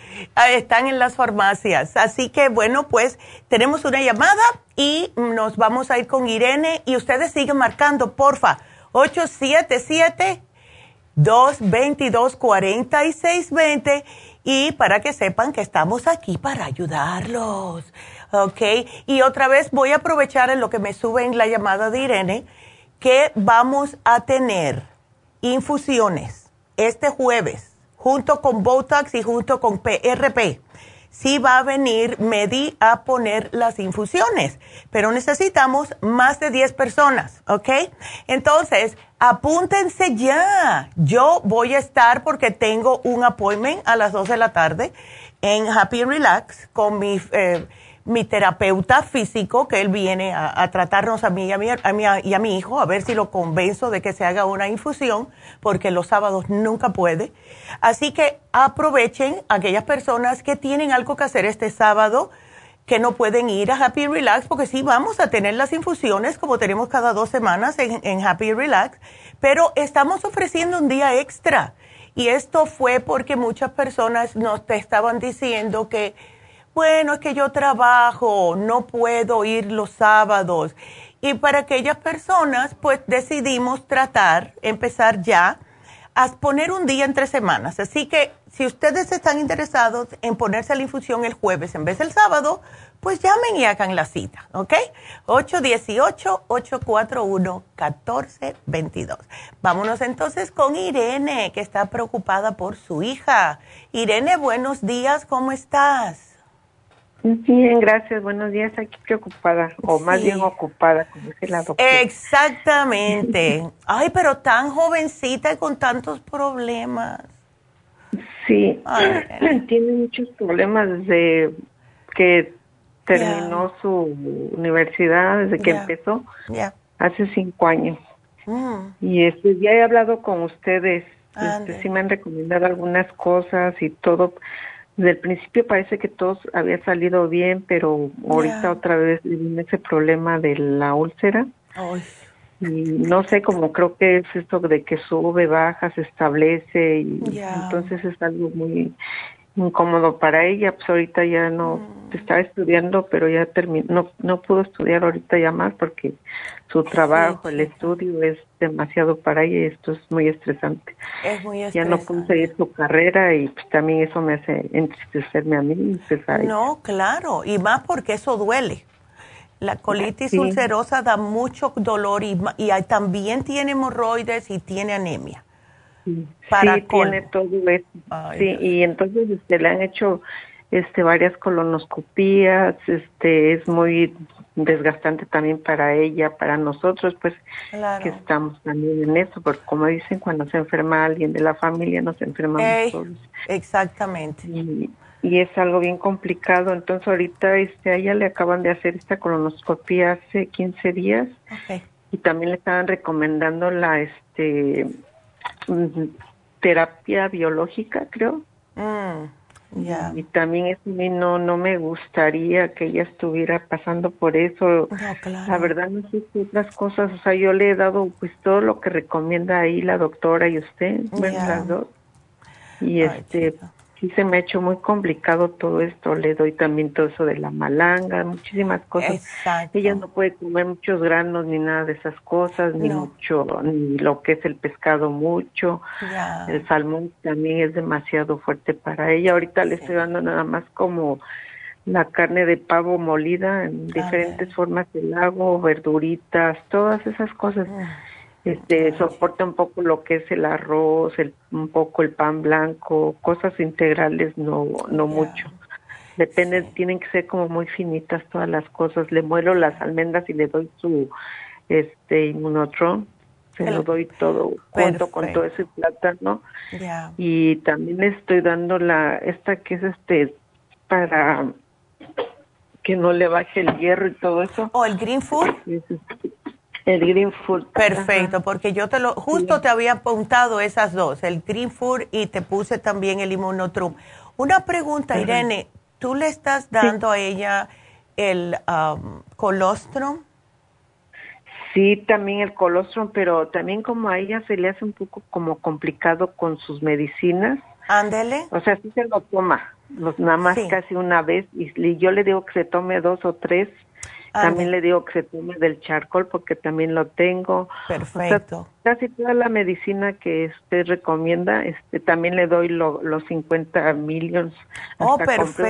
Están en las farmacias. Así que bueno, pues tenemos una llamada y nos vamos a ir con Irene y ustedes siguen marcando, porfa. 877-222-4620 y para que sepan que estamos aquí para ayudarlos. ¿Ok? Y otra vez voy a aprovechar en lo que me sube en la llamada de Irene que vamos a tener infusiones este jueves junto con Botox y junto con PRP. sí va a venir Medi a poner las infusiones, pero necesitamos más de 10 personas, ¿ok? Entonces, apúntense ya. Yo voy a estar porque tengo un appointment a las 2 de la tarde en Happy Relax con mi... Eh, mi terapeuta físico, que él viene a, tratarnos a mí, y a mí, y a mi hijo, a ver si lo convenzo de que se haga una infusión, porque los sábados nunca puede. Así que aprovechen aquellas personas que tienen algo que hacer este sábado, que no pueden ir a Happy Relax, porque sí vamos a tener las infusiones como tenemos cada dos semanas en, Happy Relax, pero estamos ofreciendo un día extra. Y esto fue porque muchas personas nos estaban diciendo que bueno, es que yo trabajo, no puedo ir los sábados. Y para aquellas personas, pues decidimos tratar, empezar ya a poner un día entre semanas. Así que si ustedes están interesados en ponerse la infusión el jueves en vez del sábado, pues llamen y hagan la cita, ¿ok? 818-841-1422. Vámonos entonces con Irene, que está preocupada por su hija. Irene, buenos días, ¿cómo estás? Bien, gracias. Buenos días. Aquí preocupada, o más bien ocupada, como dice la doctora. Exactamente. *laughs* Ay, pero tan jovencita y con tantos problemas. Sí, *clears throat* tiene muchos problemas desde que terminó su universidad, desde que empezó, hace cinco años. Mm. Y este, ya he hablado con ustedes, este, sí me han recomendado algunas cosas y todo desde el principio parece que todo había salido bien, pero ahorita otra vez viene ese problema de la úlcera. Y no sé, como creo que es esto de que sube, baja, se establece y entonces es algo muy incómodo para ella, pues ahorita ya no mm. estaba estudiando, pero ya terminó, no, no pudo estudiar ahorita ya más porque su trabajo, el estudio es demasiado para ella y esto es muy estresante. Es muy estresante. Ya no pudo seguir su carrera y pues también eso me hace entristecerme a mí. No, claro, y más porque eso duele. La colitis ulcerosa da mucho dolor y, y también tiene hemorroides y tiene anemia. Sí, tiene todo eso. sí, y entonces este, le han hecho este varias colonoscopías, este es muy desgastante también para ella, para nosotros, pues que estamos también en eso, porque como dicen, cuando se enferma alguien de la familia, nos enfermamos todos. Exactamente. Y, es algo bien complicado, entonces ahorita este, a ella le acaban de hacer esta colonoscopía hace 15 días y también le estaban recomendando la este terapia biológica, creo. Mm, y también mí no, no me gustaría que ella estuviera pasando por eso. La verdad no sé qué otras cosas, o sea, yo le he dado pues todo lo que recomienda ahí la doctora y usted, bueno, las dos. Y este, sí se me ha hecho muy complicado todo esto. Le doy también todo eso de la malanga, muchísimas cosas. Ella no puede comer muchos granos ni nada de esas cosas, ni mucho, ni lo que es el pescado mucho. El salmón también es demasiado fuerte para ella. Ahorita le estoy dando nada más como la carne de pavo molida en diferentes formas del lago, verduritas, todas esas cosas. Mm este soporta un poco lo que es el arroz, el, un poco el pan blanco, cosas integrales no no mucho. Depende, tienen que ser como muy finitas todas las cosas. Le muelo las almendras y le doy su este inmunotron, se lo doy todo junto con todo ese plátano. Y también le estoy dando la esta que es este para que no le baje el hierro y todo eso. ¿O el green food? El Green Food. Perfecto, porque yo te lo, justo te había apuntado esas dos, el Green Food y te puse también el Immunotrum. Una pregunta, Irene, ¿tú le estás dando a ella el um, colostrum? Sí, también el colostrum, pero también como a ella se le hace un poco como complicado con sus medicinas. Ándele. O sea, sí se lo toma, nada más casi una vez, y yo le digo que se tome dos o tres también le digo que se tome del charcoal porque también lo tengo. Perfecto. casi toda la medicina que usted recomienda, este, también le doy los 50 millones. Oh, perfecto.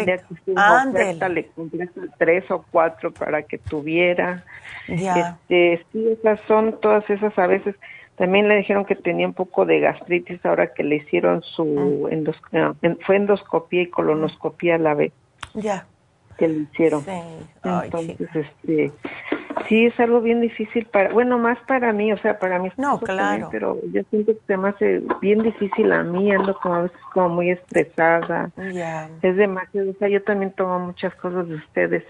le compré tres o cuatro para que tuviera. Ya. Este, sí, esas son todas esas a veces. También le dijeron que tenía un poco de gastritis ahora que le hicieron su mm. fue endoscopía y colonoscopía a la vez. Ya. Que le hicieron. Sí. Entonces, este, sí es algo bien difícil para, bueno, más para mí, o sea, para mí. No, claro. pero yo siento que se me hace bien difícil a mí, ando como a veces como muy estresada. Ya. Es demasiado, o sea, yo también tomo muchas cosas de ustedes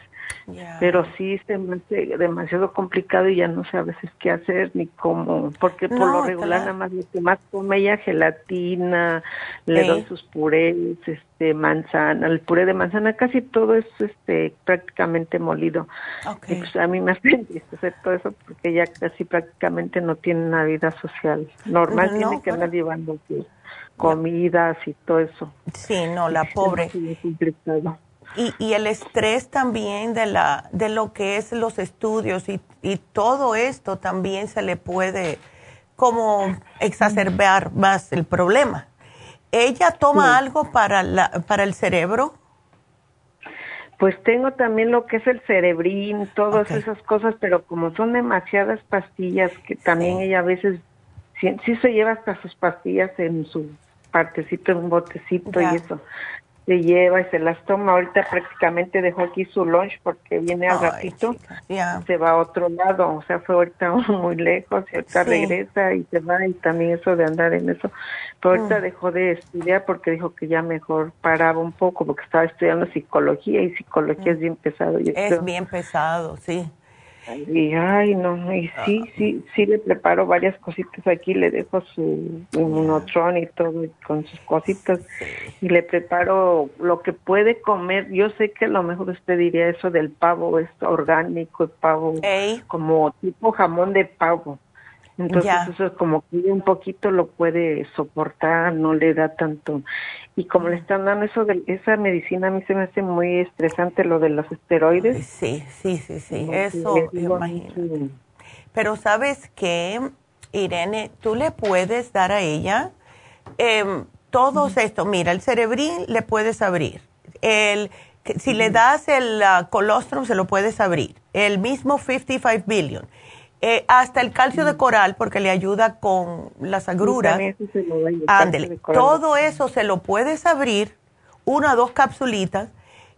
pero sí se me hace demasiado complicado y ya no sé a veces qué hacer ni cómo, porque por lo regular nada más lo que más come ella gelatina, le doy sus purés, este manzana, el puré de manzana, casi todo es este prácticamente molido. Pues, a mí me hace *laughs* hacer todo eso porque ella casi prácticamente no tiene una vida social normal, tiene que andar llevando comidas y todo eso. Sí, no, la *laughs* pobre. Y, y, el estrés también de, la, de lo que es los estudios y, y todo esto también se le puede como exacerbar más el problema. ¿Ella toma algo para, la, para el cerebro? Pues tengo también lo que es el cerebrín, todas esas cosas, pero como son demasiadas pastillas, que también ella a veces sí, se lleva hasta sus pastillas en su partecito, en un botecito y eso se lleva y se las toma. Ahorita prácticamente dejó aquí su lunch porque viene al ratito, se va a otro lado, o sea, fue ahorita *laughs* muy lejos y ahorita regresa y se va y también eso de andar en eso. Pero ahorita mm. dejó de estudiar porque dijo que ya mejor paraba un poco porque estaba estudiando psicología y psicología es bien pesado. es bien pesado, sí. Y ay, no, y sí, ah. sí, sí le preparo varias cositas aquí, le dejo su inmunotron y todo con sus cositas y le preparo lo que puede comer. Yo sé que a lo mejor usted diría eso del pavo, esto orgánico, el pavo como tipo jamón de pavo. Entonces eso es como que un poquito lo puede soportar, no le da tanto. Y como le están dando eso de esa medicina, a mí se me hace muy estresante lo de los esteroides. Sí, sí, sí, sí, eso imagino. Pero sabes que, Irene, tú le puedes dar a ella eh, todos esto. Mira, el cerebrín le puedes abrir. El, si le das el colostrum, se lo puedes abrir. El mismo 55 billion eh, hasta el calcio de coral, porque le ayuda con las agruras. Ándele. Todo eso se lo puedes abrir, una o dos capsulitas,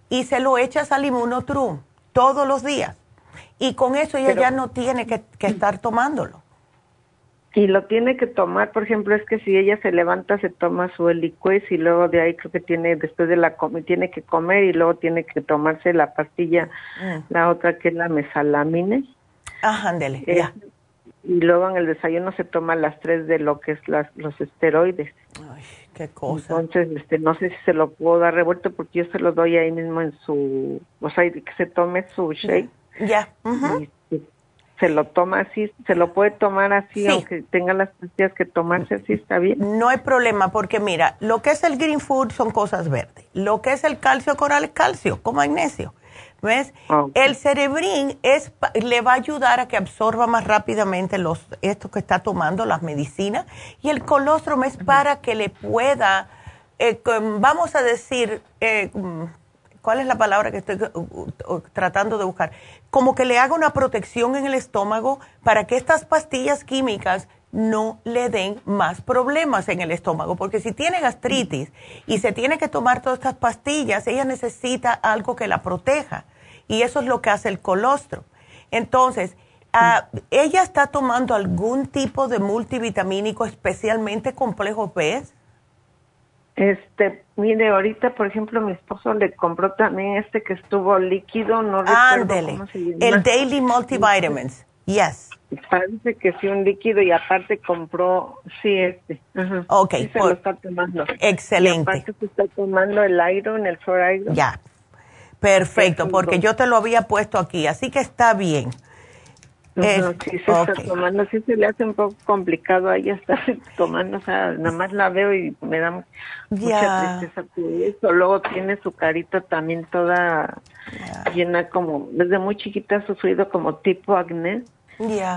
y se lo echas al inmunotrum todos los días. Y con eso ella ya no tiene que, estar tomándolo. Y lo tiene que tomar, por ejemplo, es que si ella se levanta, se toma su heliquez y luego de ahí creo que tiene, después de la comida, tiene que comer y luego tiene que tomarse la pastilla, mm. la otra que es la mesalamine Ah, ándele, ya. Y luego en el desayuno se toman las tres de lo que es las, los esteroides. Ay, qué cosa. Entonces, este, no sé si se lo puedo dar revuelto porque yo se lo doy ahí mismo en su, o sea, que se tome su shake. Ya. se lo toma así, se lo puede tomar así, aunque tenga las pastillas que tomarse así, está bien. No hay problema, porque mira, lo que es el green food son cosas verdes. Lo que es el calcio coral es calcio, como magnesio. ¿Ves? Ah, el cerebrín es, le va a ayudar a que absorba más rápidamente los, esto que está tomando, las medicinas. Y el colostrum es para que le pueda, eh, vamos a decir, eh, ¿cuál es la palabra que estoy tratando de buscar? Como que le haga una protección en el estómago para que estas pastillas químicas no le den más problemas en el estómago, porque si tiene gastritis y se tiene que tomar todas estas pastillas, ella necesita algo que la proteja y eso es lo que hace el colostro. Entonces, ah, ¿ella está tomando algún tipo de multivitamínico especialmente complejo B? Este, mire, ahorita, por ejemplo, mi esposo le compró también este que estuvo líquido, no Ándele, el Daily Multivitamins, yes. Parece que sí, un líquido y aparte compró, sí, este. Ok. se lo está tomando. Excelente. Y aparte se está tomando el Iron, el Iron. Ya, Perfecto, porque yo te lo había puesto aquí, así que está bien. sí, se está tomando, sí se le hace un poco complicado ahí estar *laughs* tomando, o sea, nada más la veo y me da mucha tristeza eso. Luego tiene su carita también toda llena como, desde muy chiquita ha sufrido como tipo acné.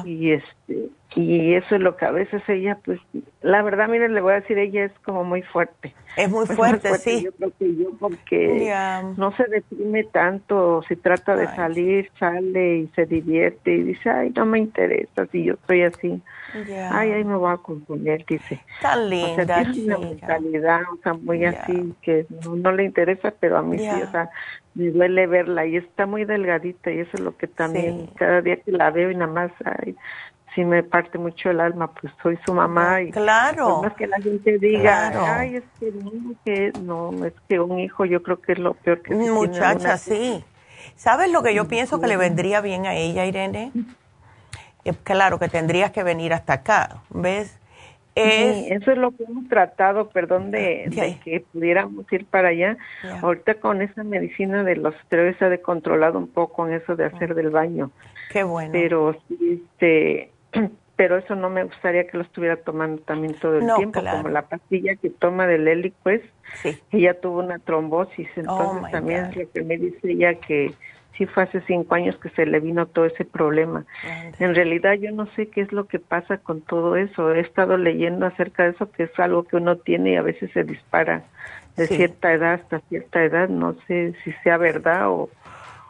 Y este, y eso es lo que a veces ella, pues, la verdad, miren, le voy a decir, ella es como muy fuerte. Es muy *laughs* fuerte, sí. Yo creo que yo, porque no se deprime tanto, si trata de salir, sale y se divierte y dice, ay, no me interesa, si yo estoy así. Ay, ay, me voy a componer, dice. Tan linda, o sea, tiene una mentalidad, o sea, muy así, que no, le interesa, pero a mí sí, o sea, me duele verla y está muy delgadita y eso es lo que también cada día que la veo y nada más ay, sí me parte mucho el alma, pues soy su mamá y claro. más que la gente diga, ay, es que no, que no, es que un hijo yo creo que es lo peor que Muchacha, sí. ¿Sabes lo que yo pienso que le vendría bien a ella, Irene? claro que tendrías que venir hasta acá, ¿ves? Eso es lo que hemos tratado, perdón, de, que pudiéramos ir para allá. Ahorita con esa medicina de los esteroides se ha controlado un poco en eso de hacer del baño. Qué bueno. Pero este *clears throat* pero eso no me gustaría que lo estuviera tomando también todo el tiempo, como la pastilla que toma del Eliquis, sí. ella tuvo una trombosis, oh, entonces también es lo que me dice ella que sí fue hace cinco años que se le vino todo ese problema. En realidad yo no sé qué es lo que pasa con todo eso. He estado leyendo acerca de eso, que es algo que uno tiene y a veces se dispara de cierta edad hasta cierta edad. No sé si sea verdad o,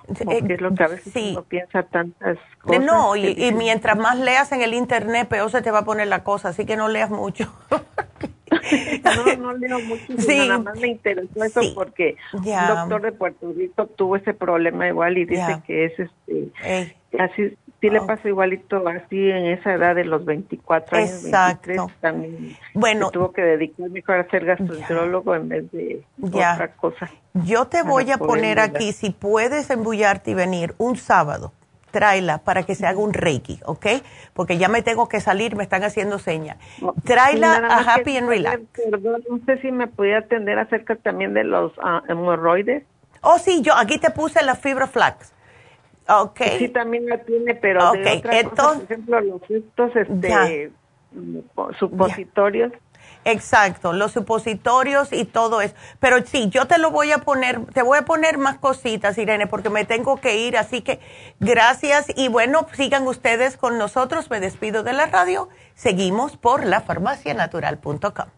eh, qué es lo que a veces uno piensa tantas cosas. No, y, y mientras más leas en el internet, peor se te va a poner la cosa, así que no leas mucho. *laughs* *laughs* no, no leo mucho, nada más me interesó eso porque un doctor de Puerto Rico tuvo ese problema igual y dice que es este, así, sí le oh. pasa igualito así en esa edad de los 24 años, Exacto. 23, también bueno, tuvo que dedicar mejor a ser gastroenterólogo en vez de otra cosa. Yo te voy a poner aquí, si puedes embullarte y venir un sábado, tráela para que se haga un reiki, ¿ok? Porque ya me tengo que salir, me están haciendo señas. Tráela a Happy and Relax. Perdón, no sé si me podía atender acerca también de los uh, hemorroides. Oh, sí, yo aquí te puse la fibra flax. Ok. Sí, también la tiene, pero de otra Entonces, por ejemplo, los estos este, supositorios. Exacto, los supositorios y todo eso. Pero sí, yo te lo voy a poner, te voy a poner más cositas, Irene, porque me tengo que ir. Así que gracias y bueno, sigan ustedes con nosotros. Me despido de la radio. Seguimos por lafarmacianatural.com.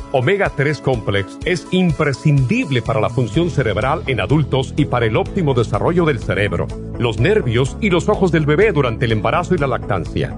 Omega 3 Complex es imprescindible para la función cerebral en adultos y para el óptimo desarrollo del cerebro, los nervios y los ojos del bebé durante el embarazo y la lactancia.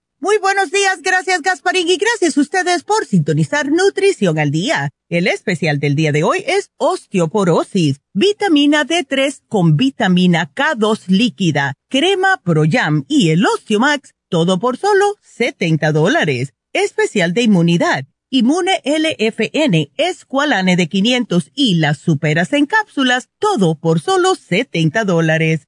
Muy buenos días, gracias Gasparín y gracias a ustedes por sintonizar Nutrición al Día. El especial del día de hoy es osteoporosis, vitamina D3 con vitamina K2 líquida, crema Pro y el Osteomax, todo por solo 70 dólares especial de inmunidad, Inmune LFN, Esqualane de 500 y las superas en cápsulas, todo por solo 70 dólares.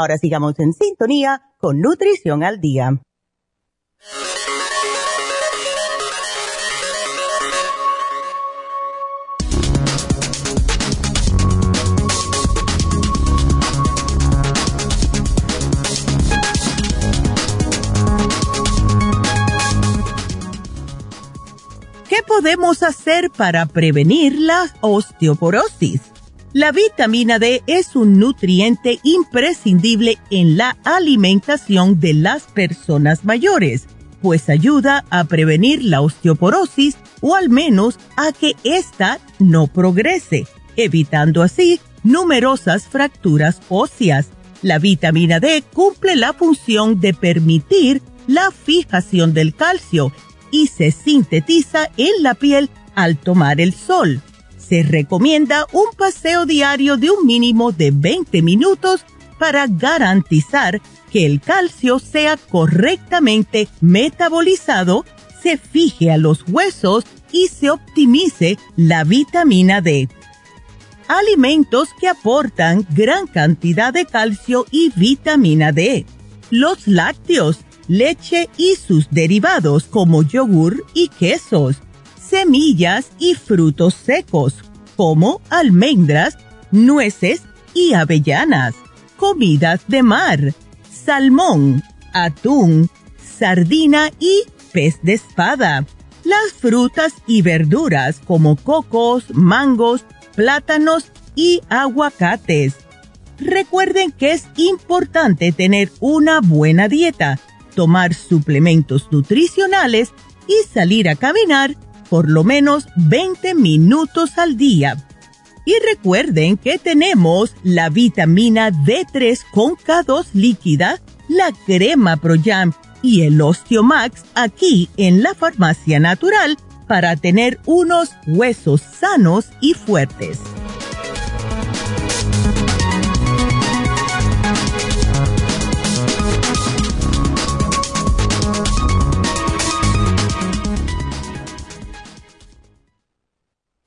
Ahora sigamos en sintonía con Nutrición al Día. ¿Qué podemos hacer para prevenir la osteoporosis? La vitamina D es un nutriente imprescindible en la alimentación de las personas mayores, pues ayuda a prevenir la osteoporosis o al menos a que ésta no progrese, evitando así numerosas fracturas óseas. La vitamina D cumple la función de permitir la fijación del calcio y se sintetiza en la piel al tomar el sol. Se recomienda un paseo diario de un mínimo de 20 minutos para garantizar que el calcio sea correctamente metabolizado, se fije a los huesos y se optimice la vitamina D. Alimentos que aportan gran cantidad de calcio y vitamina D. Los lácteos leche y sus derivados como yogur y quesos, semillas y frutos secos como almendras, nueces y avellanas, comidas de mar, salmón, atún, sardina y pez de espada. Las frutas y verduras como cocos, mangos, plátanos y aguacates. Recuerden que es importante tener una buena dieta tomar suplementos nutricionales y salir a caminar por lo menos 20 minutos al día. Y recuerden que tenemos la vitamina D3 con K2 líquida, la crema ProYam y el Osteomax aquí en la farmacia natural para tener unos huesos sanos y fuertes.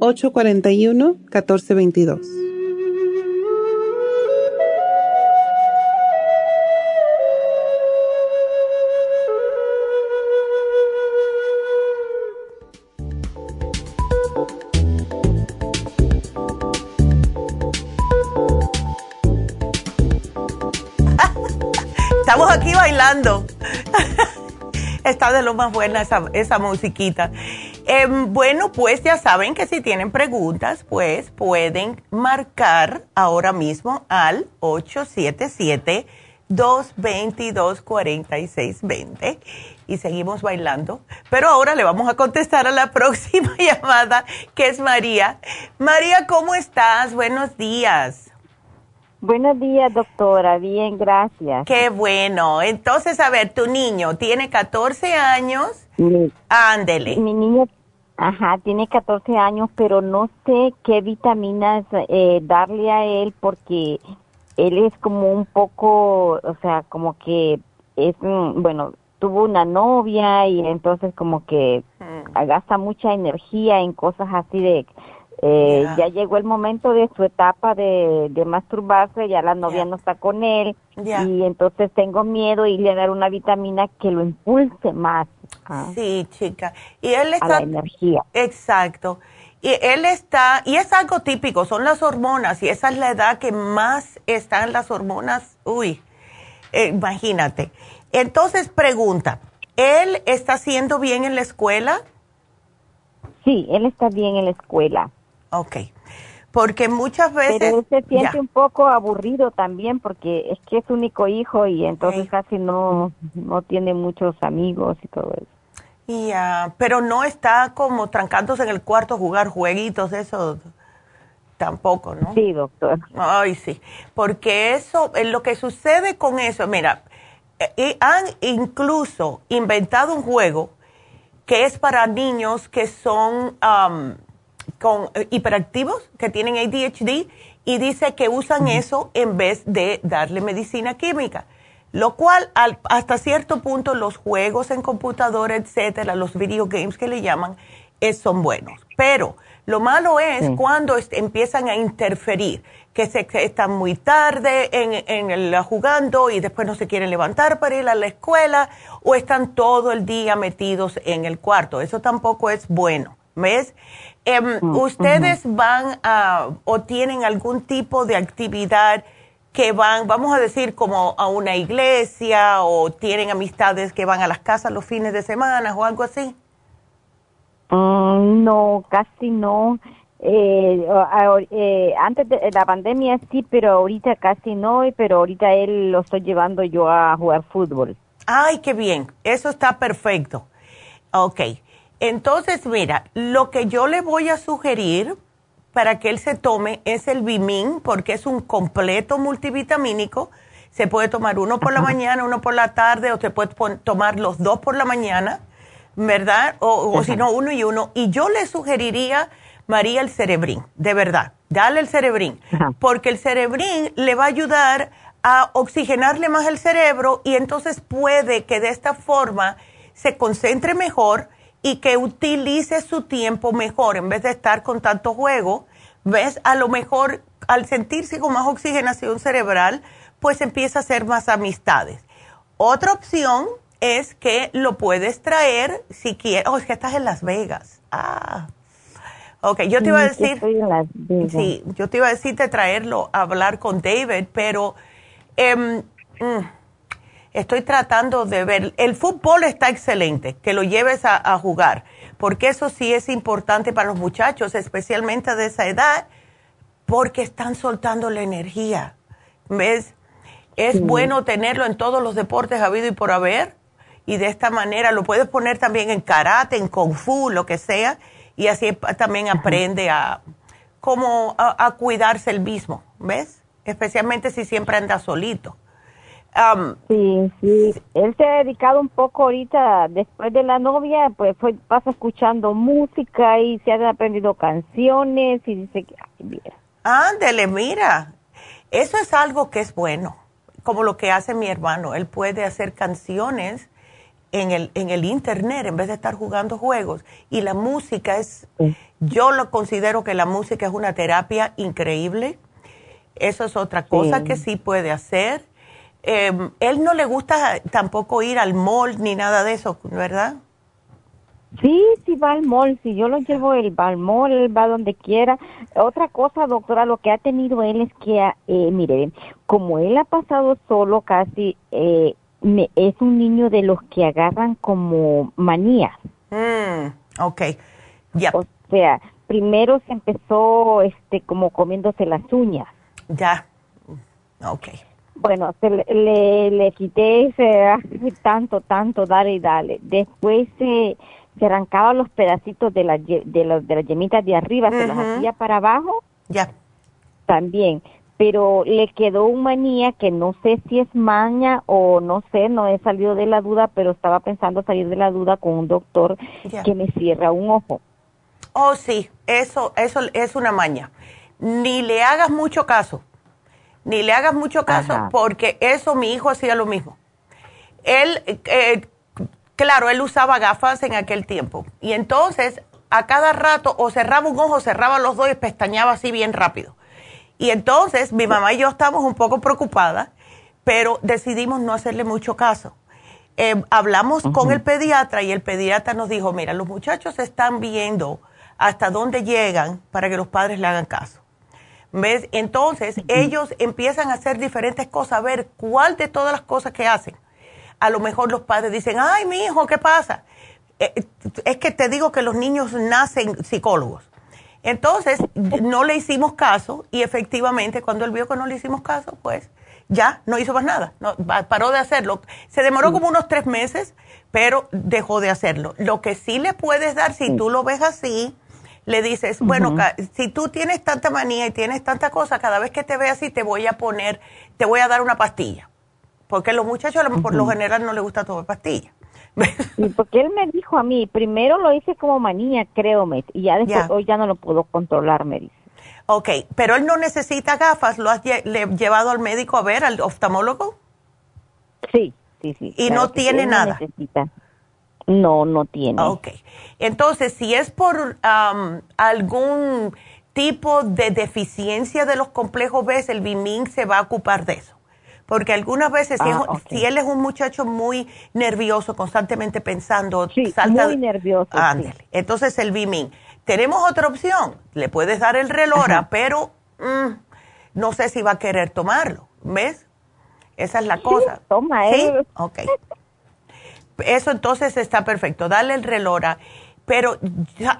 818-841-1422. Estamos aquí bailando. *laughs* Está de lo más buena esa, musiquita. Em, bueno, pues ya saben que si tienen preguntas, pues pueden marcar ahora mismo al 877-222-4620 y seguimos bailando. Pero ahora le vamos a contestar a la *laughs* próxima llamada, que es María. María, ¿cómo estás? Buenos días. Buenos días, doctora. Bien, gracias. Qué bueno. Entonces, a ver, tu niño tiene 14 años. Ándele. Mi niño, ajá, tiene 14 años, pero no sé qué vitaminas eh, darle a él porque él es como un poco, o sea, como que es, bueno, tuvo una novia y entonces como que mm. gasta mucha energía en cosas así de eh, Ya llegó el momento de su etapa de, masturbarse, ya la novia no está con él y entonces tengo miedo y le dar una vitamina que lo impulse más. sí, chica. Y él está... A la energía. Exacto. Y él está, y es algo típico, son las hormonas, y esa es la edad que más están las hormonas. Uy, eh, imagínate. Entonces, pregunta, ¿él está haciendo bien en la escuela? Sí, él está bien en la escuela. Ok. Porque muchas veces... Pero él se siente un poco aburrido también porque es que es único hijo y entonces casi no, no tiene muchos amigos y todo eso. Ya, pero no está como trancándose en el cuarto a jugar jueguitos, eso tampoco, ¿no? Sí, doctor. Ay, sí, porque eso, eh, lo que sucede con eso, mira, eh, han incluso inventado un juego que es para niños que son con eh, hiperactivos, que tienen ADHD, y dice que usan eso en vez de darle medicina química. Lo cual, hasta cierto punto, los juegos en computadora, etcétera, los video games que le llaman, es, son buenos. Pero lo malo es cuando empiezan a interferir, que se están muy tarde en, el, jugando y después no se quieren levantar para ir a la escuela o están todo el día metidos en el cuarto. Eso tampoco es bueno. ¿Ves? Em, mm, ¿Ustedes van a o tienen algún tipo de actividad? que van, vamos a decir, como a una iglesia o tienen amistades que van a las casas los fines de semana o algo así? Mm, no, casi no. Eh, eh, antes de la pandemia sí, pero ahorita casi no, pero ahorita él lo estoy llevando yo a jugar fútbol. Ay, qué bien, eso está perfecto. Ok, entonces mira, lo que yo le voy a sugerir para que él se tome es el Bimin, porque es un completo multivitamínico. Se puede tomar uno por la mañana, uno por la tarde, o se puede tomar los dos por la mañana, ¿verdad? O, si no, uno y uno. Y yo le sugeriría, María, el cerebrín, de verdad. Dale el cerebrín, porque el cerebrín le va a ayudar a oxigenarle más el cerebro y entonces puede que de esta forma se concentre mejor y que utilice su tiempo mejor en vez de estar con tanto juego ¿ves? A lo mejor al sentirse con más oxigenación cerebral, pues empieza a hacer más amistades. Otra opción es que lo puedes traer si quieres. Oh, es que estás en Las Vegas. Ah. Ok, yo te iba a decir. Sí, yo te iba a decir de traerlo a hablar con David, pero em, mm, estoy tratando de ver. El fútbol está excelente, que lo lleves a jugar porque eso sí es importante para los muchachos, especialmente de esa edad, porque están soltando la energía. ¿Ves? Es bueno tenerlo en todos los deportes habido y por haber, y de esta manera lo puedes poner también en karate, en kung fu, lo que sea, y así también aprende a cómo a cuidarse el mismo, ¿ves? Especialmente si siempre anda solito sí, sí. Él se ha dedicado un poco ahorita, después de la novia, pues fue, pasa escuchando música y se han aprendido canciones y dice que, mira. Ándele, mira. Eso es algo que es bueno, como lo que hace mi hermano. Él puede hacer canciones en el, en el internet en vez de estar jugando juegos. Y la música es, yo lo considero que la música es una terapia increíble. Eso es otra cosa que sí puede hacer eh, él no le gusta tampoco ir al mall ni nada de eso, ¿verdad? Sí, sí va al mall, si yo lo llevo, él va al mall, él va donde quiera. Otra cosa, doctora, lo que ha tenido él es que, eh, mire, como él ha pasado solo casi, eh, es un niño de los que agarran como manías. Mm, ok, ya. O sea, primero se empezó este como comiéndose las uñas. Ya, ok bueno, se le, le, quité ese tanto, tanto, dale y dale. Después se, se arrancaba los pedacitos de, la, de, de las yemitas de arriba, se los hacía para abajo. Ya. También. Pero le quedó un manía que no sé si es maña o no sé, no he salido de la duda, pero estaba pensando salir de la duda con un doctor que me cierra un ojo. Oh, sí, eso, eso es una maña. Ni le hagas mucho caso ni le hagas mucho caso porque eso mi hijo hacía lo mismo. Él, eh, claro, él usaba gafas en aquel tiempo y entonces a cada rato o cerraba un ojo, cerraba los dos y pestañaba así bien rápido. Y entonces mi mamá y yo estábamos un poco preocupadas, pero decidimos no hacerle mucho caso. Eh, hablamos con el pediatra y el pediatra nos dijo, mira, los muchachos están viendo hasta dónde llegan para que los padres le hagan caso. ¿Ves? Entonces, ellos empiezan a hacer diferentes cosas, a ver cuál de todas las cosas que hacen. A lo mejor los padres dicen, ay, mi hijo, ¿qué pasa? Eh, es que te digo que los niños nacen psicólogos. Entonces, no le hicimos caso y efectivamente cuando él vio que no le hicimos caso, pues ya no hizo más nada, no, paró de hacerlo. Se demoró como unos tres meses, pero dejó de hacerlo. Lo que sí le puedes dar, si tú lo ves así, le dices, bueno, si tú tienes tanta manía y tienes tanta cosa, cada vez que te vea así te voy a poner, te voy a dar una pastilla. Porque a los muchachos por lo general no les gusta tomar pastillas. porque él me dijo a mí, primero lo hice como manía, créeme, y ya después hoy ya no lo puedo controlar, me dice. Ok, pero él no necesita gafas, ¿lo has llevado al médico a ver, al oftalmólogo? Sí, sí, sí. ¿Y no tiene nada? Necesita. No, no tiene. Ok. Entonces, si es por algún tipo de deficiencia de los complejos B, el Bimin se va a ocupar de eso. Porque algunas veces, si, ah, él es un muchacho muy nervioso, constantemente pensando, sí, muy nervioso. Ándale. Entonces, el Bimin. Tenemos otra opción. Le puedes dar el relora, pero mm, no sé si va a querer tomarlo. ¿Ves? Esa es la cosa. toma, ¿Sí? Ok. Eso entonces está perfecto. Dale el relora. Pero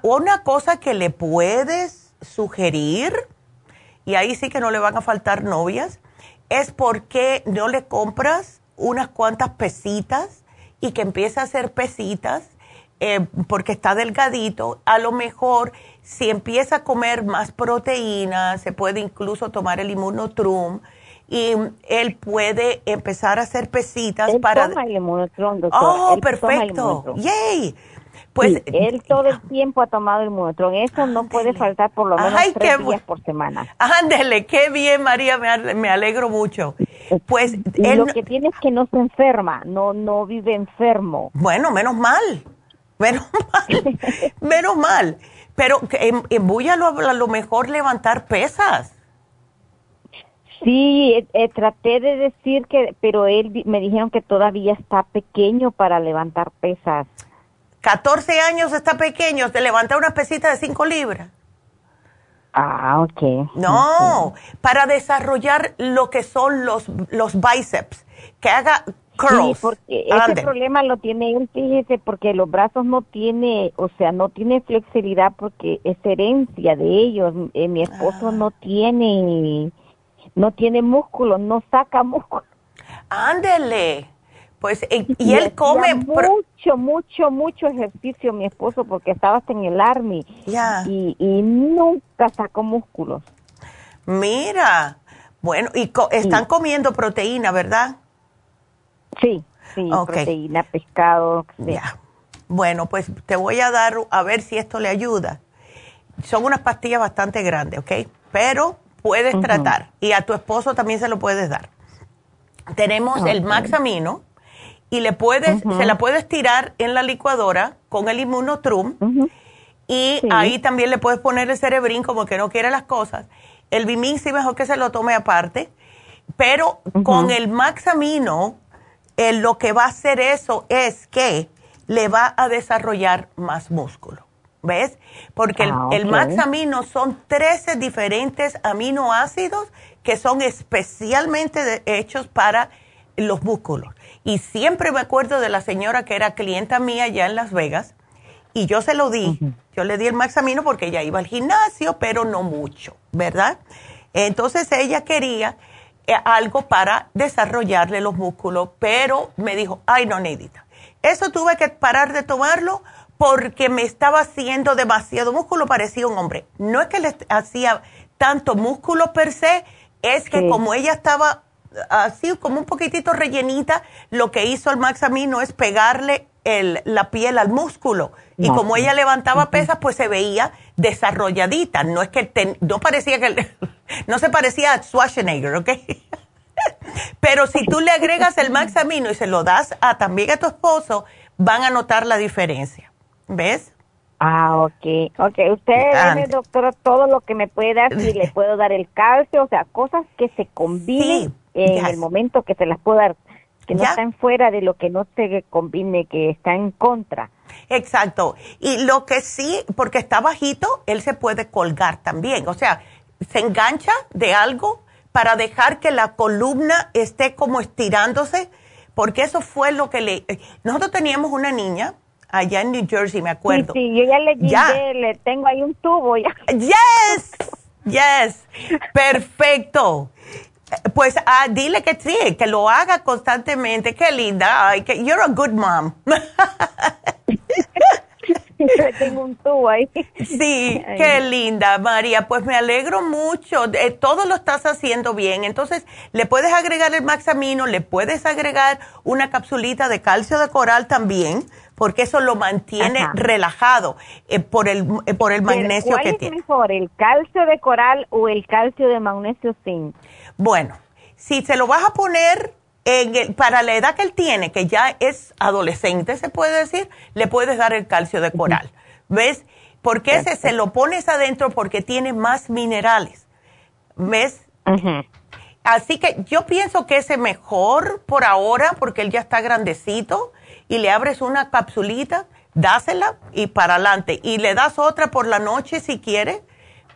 una cosa que le puedes sugerir, y ahí sí que no le van a faltar novias, es porque no le compras unas cuantas pesitas y que empiece a hacer pesitas eh, porque está delgadito. A lo mejor si empieza a comer más proteínas, se puede incluso tomar el inmunotrum y él puede empezar a hacer pesitas para... Toma el doctor. Oh, perfecto. Yay. Pues, él todo el tiempo ha tomado el Munotron. Eso no puede faltar por lo menos tres días por semana. Ándele, qué bien, María, me, alegro mucho. Pues él... Lo que tiene es que no se enferma, no, no vive enfermo. Bueno, menos mal, menos *laughs* mal, menos mal. Pero en, en a lo mejor levantar pesas. Sí, eh, eh, traté de decir que, pero él me dijeron que todavía está pequeño para levantar pesas. 14 años está pequeño, de levantar una pesita de 5 libras. Ah, ok. No, para desarrollar lo que son los, los bíceps, que haga curls. Sí, porque ese problema lo tiene él, fíjese, porque los brazos no tiene, o sea, no tiene flexibilidad porque es herencia de ellos. Eh, mi esposo ah. no tiene, no tiene músculo, no saca músculo. Ándele. Pues, y, él come... Mucho, mucho, mucho ejercicio mi esposo porque estaba en el army. Y, y nunca sacó músculos. Mira, bueno, y están comiendo proteína, ¿verdad? Sí, sí, proteína, pescado. Ya. Bueno, pues te voy a dar a ver si esto le ayuda. Son unas pastillas bastante grandes, ¿ok? Pero puedes tratar y a tu esposo también se lo puedes dar. Tenemos el Maxamino, y le puedes, se la puedes tirar en la licuadora con el inmunotrum y ahí también le puedes poner el cerebrín como que no quiere las cosas. El Bimin sí mejor que se lo tome aparte, pero con el Maxamino eh, lo que va a hacer eso es que le va a desarrollar más músculo. ¿Ves? Porque el, ah, el Maxamino son 13 diferentes aminoácidos que son especialmente hechos para los músculos. Y siempre me acuerdo de la señora que era clienta mía allá en Las Vegas y yo se lo di. Yo le di el Maxamino porque ella iba al gimnasio, pero no mucho, ¿verdad? Entonces ella quería eh, algo para desarrollarle los músculos, pero me dijo, ay, no, Neidita, eso tuve que parar de tomarlo porque me estaba haciendo demasiado músculo, parecía un hombre. No es que le hacía tanto músculo per se, es que como ella estaba así como un poquitito rellenita, lo que hizo el Maxamino es pegarle el, la piel al músculo. Y como ella levantaba pesas, pues se veía desarrolladita. No es que no parecía que *laughs* no se parecía a Schwarzenegger, ¿ok? *laughs* Pero si tú le agregas el Maxamino y se lo das a, también a tu esposo, van a notar la diferencia. ¿Ves? Ah, ok. Ok, usted, doctora, todo lo que me puede dar, si le *laughs* puedo dar el calcio, o sea, cosas que se combinen en el momento que se las puedo dar. que no están fuera de lo que no se combine, que está en contra. Exacto. Y lo que sí, porque está bajito, él se puede colgar también. O sea, se engancha de algo para dejar que la columna esté como estirándose, porque eso fue lo que le... Nosotros teníamos una niña allá en New Jersey, me acuerdo. Sí, yo ya le dije, le tengo ahí un tubo ya. Yes, yes, perfecto. Pues ah, dile que sí, que lo haga constantemente. Qué linda. Ay, que you're a good mom. *laughs* Tengo un tubo ahí. Sí, qué linda, María. Pues me alegro mucho. todo lo estás haciendo bien. Entonces, le puedes agregar el Maxamino, le puedes agregar una capsulita de calcio de coral también, porque eso lo mantiene relajado eh, por el eh, por el magnesio que tiene. ¿Cuál es mejor, el calcio de coral o el calcio de magnesio zinc? Bueno, si se lo vas a poner en para la edad que él tiene, que ya es adolescente, se puede decir, le puedes dar el calcio de coral. ¿Ves? Porque ese se lo pones adentro porque tiene más minerales. ¿Ves? Así que yo pienso que ese mejor por ahora, porque él ya está grandecito, y le abres una capsulita, dásela y para adelante. Y le das otra por la noche si quiere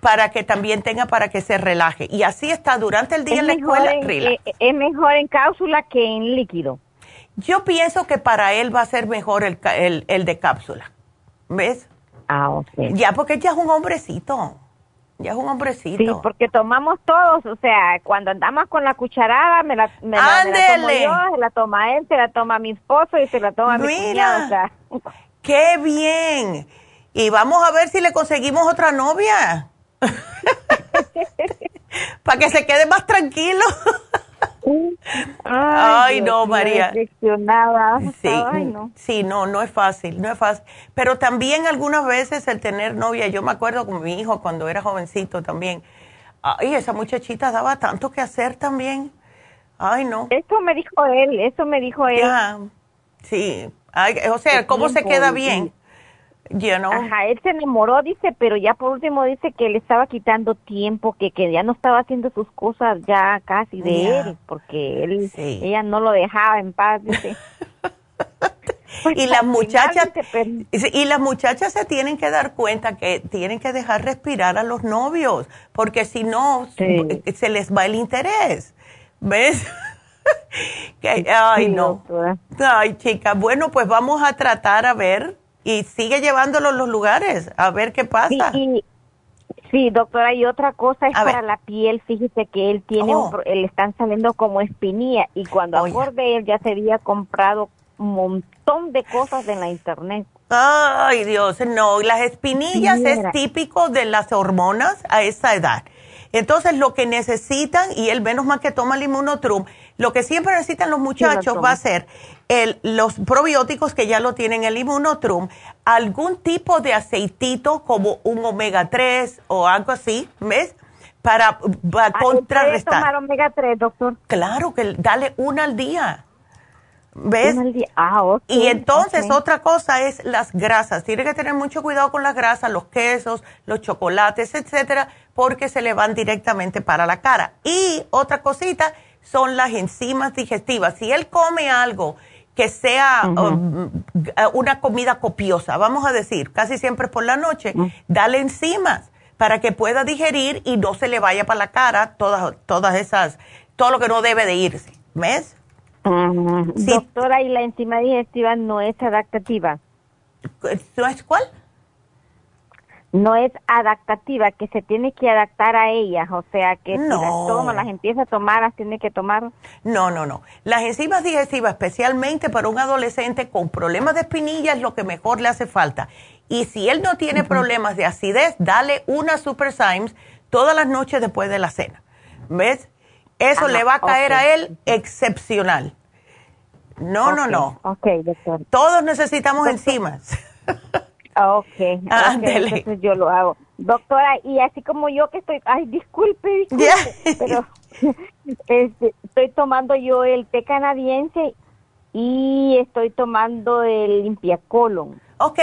para que también tenga para que se relaje. Y así está durante el día en la escuela. Eh, es mejor en cápsula que en líquido. Yo pienso que para él va a ser mejor el, el, de cápsula. ¿Ves? Ah, ok. Ya, porque ya es un hombrecito. Ya es un hombrecito. Sí, porque tomamos todos, o sea, cuando andamos con la cucharada, me la, me la, tomo yo, se la toma él, se la toma mi esposo y se la toma mi cuñado. ¡Qué bien! Y vamos a ver si le conseguimos otra novia. *laughs* Para que se quede más tranquilo. *laughs* Ay, no, María. Sí, no. sí, no, no es fácil, no es fácil. Pero también algunas veces el tener novia, yo me acuerdo con mi hijo cuando era jovencito también. Ay, esa muchachita daba tanto que hacer también. Ay, no. Eso me dijo él, eso me dijo él. sí. o sea, ¿cómo se queda bien? Ajá, él se enamoró, dice, pero ya por último dice que le estaba quitando tiempo, que, que ya no estaba haciendo sus cosas ya casi de él, porque él, ella no lo dejaba en paz, dice. *laughs* y las muchachas y las muchachas se tienen que dar cuenta que tienen que dejar respirar a los novios porque si no se les va el interés. Ves *laughs* ay no. ay chica bueno pues vamos a tratar a ver y sigue llevándolo a los lugares a ver qué pasa. Sí, doctora, y otra cosa es para la piel, fíjese que él tiene, oh. le están saliendo como espinilla y cuando acorde él ya se había comprado un montón de cosas en la internet. Ay, Dios, no, las espinillas es típico de las hormonas a esa edad. Entonces, lo que necesitan, y él menos mal que toma el inmunotrum, lo que siempre necesitan los muchachos va a ser el, los probióticos que ya lo tienen el inmunotrum, algún tipo de aceitito como un omega 3 o algo así, ¿ves? Para, para contrarrestar. tomar omega 3, doctor? Claro, que dale una al día. ¿Ves? Una al día. Ah, y entonces otra cosa es las grasas. Tiene que tener mucho cuidado con las grasas, los quesos, los chocolates, etcétera, porque se le van directamente para la cara. Y otra cosita son las enzimas digestivas. Si él come algo que sea um, una comida copiosa, vamos a decir, casi siempre por la noche, dale enzimas para que pueda digerir y no se le vaya para la cara todas, todas esas, todo lo que no debe de irse. ¿Ves? Doctora, ¿y la enzima digestiva no es adaptativa? ¿No es cuál? No es adaptativa, que se tiene que adaptar a ellas, o sea, que si las toma, las empieza a tomar, las tiene que tomar. No, no, no. Las enzimas digestivas, especialmente para un adolescente con problemas de espinilla, es lo que mejor le hace falta. Y si él no tiene problemas de acidez, dale una Super Symes todas las noches después de la cena. ¿Ves? Eso le va a caer a él excepcional. No, no, no. Ok, doctor. Todos necesitamos enzimas. *laughs* Ah, ok, okay entonces yo lo hago. Doctora, y así como yo que estoy, ay, disculpe, disculpe pero *laughs* este, estoy tomando yo el té canadiense y estoy tomando el limpiacolon. Ok,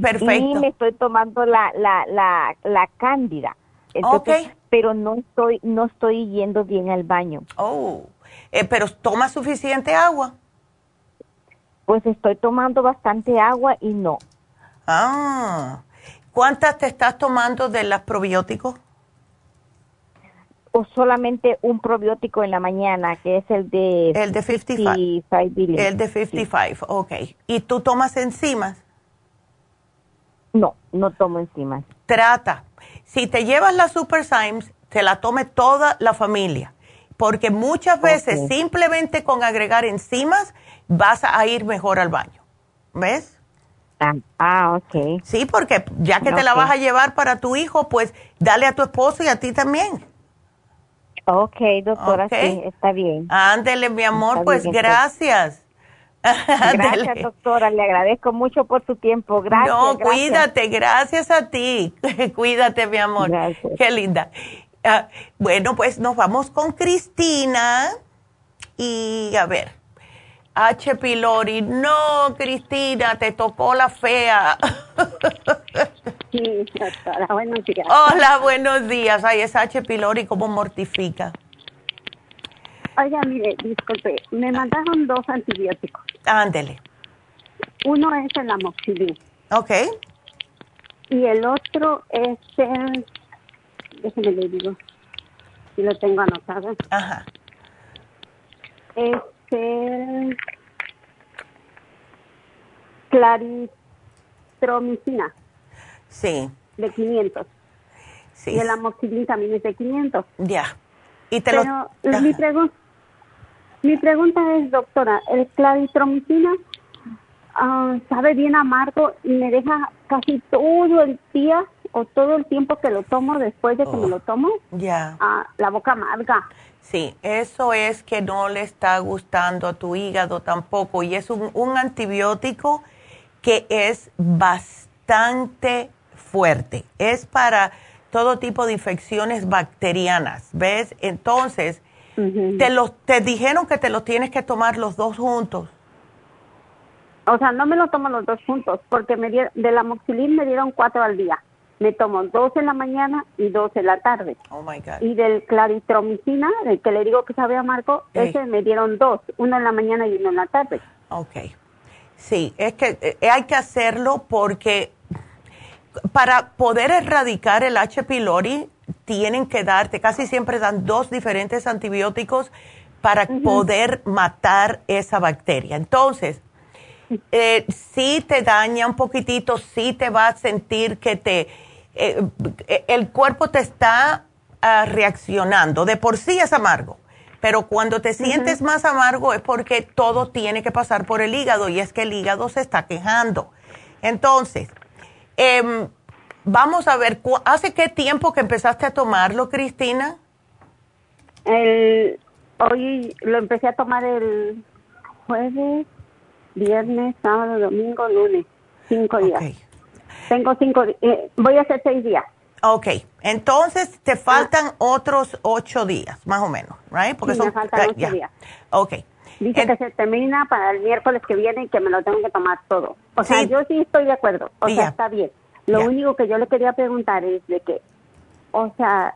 perfecto. Y me estoy tomando la, la, la, la cándida. Entonces, Pero no estoy, no estoy yendo bien al baño. Oh, Eh, pero toma suficiente agua. Pues estoy tomando bastante agua y no. Ah, ¿cuántas te estás tomando de las probióticos? O solamente un probiótico en la mañana, que es el de... El de 55. el de 55, ok. ¿Y tú tomas enzimas? No, no tomo enzimas. Trata. Si te llevas la Super Symes, te la tome toda la familia. Porque muchas veces simplemente con agregar enzimas vas a ir mejor al baño. ¿Ves? Ah, ah ok. Sí, porque ya que te la vas a llevar para tu hijo, pues dale a tu esposo y a ti también. Ok, doctora, sí, está bien. Ándele, mi amor, pues gracias. *laughs* Gracias, doctora. Le agradezco mucho por su tiempo. Gracias. No, cuídate. Gracias a ti. *laughs* cuídate, mi amor. Qué linda. Ah, bueno, pues nos vamos con Cristina. Y a ver, H. pylori. No, Cristina, te tocó la fea. sí, doctora. Buenos días. Hola, buenos días. Ay, es H. pylori, ¿cómo mortifica? Oiga, mire, disculpe, me mandaron dos antibióticos. Ándele. Uno es el amoxicilina. Ok. Y el otro es el, déjeme le digo, si lo tengo anotado. Ajá. Es claritromicina. Sí. De 500. Sí. Y el amoxicilina también es de 500. Ya. Y te Pero mi pregunta mi pregunta es, doctora, ¿el claritromicina ah, sabe bien amargo y me deja casi todo el día o todo el tiempo que lo tomo después de que me lo tomo? Ya. Ah, la boca amarga. Sí, eso es que no le está gustando a tu hígado tampoco y es un, un antibiótico que es bastante fuerte. Es para todo tipo de infecciones bacterianas, ¿ves? Entonces, te, los, te dijeron que te los tienes que tomar los dos juntos. O sea, no me lo tomo los dos juntos, porque me dieron, de la moxilín me dieron cuatro al día. Me tomo dos en la mañana y dos en la tarde. Oh my God. Y del claritromicina, del que le digo que sabe amargo, ese me dieron dos, uno en la mañana y uno en la tarde. Ok. Sí, es que eh, hay que hacerlo porque para poder erradicar el H. pylori tienen que darte, casi siempre dan dos diferentes antibióticos para poder matar esa bacteria. Entonces, eh, si te daña un poquitito, si te va a sentir que te, eh, el cuerpo te está ah, reaccionando. De por sí es amargo, pero cuando te sientes más amargo es porque todo tiene que pasar por el hígado y es que el hígado se está quejando. Entonces, eh, Vamos a ver, ¿hace qué tiempo que empezaste a tomarlo, Cristina? El, hoy lo empecé a tomar el jueves, viernes, sábado, domingo, lunes. Cinco días. Tengo cinco, eh, voy a hacer seis días. Ok, entonces te faltan otros ocho días, más o menos, ¿right? Porque son, me faltan ocho días. Ok. Dice que se termina para el miércoles que viene y que me lo tengo que tomar todo. O sea, yo sí estoy de acuerdo. O sea, está bien. Lo único que yo le quería preguntar es de que, o sea,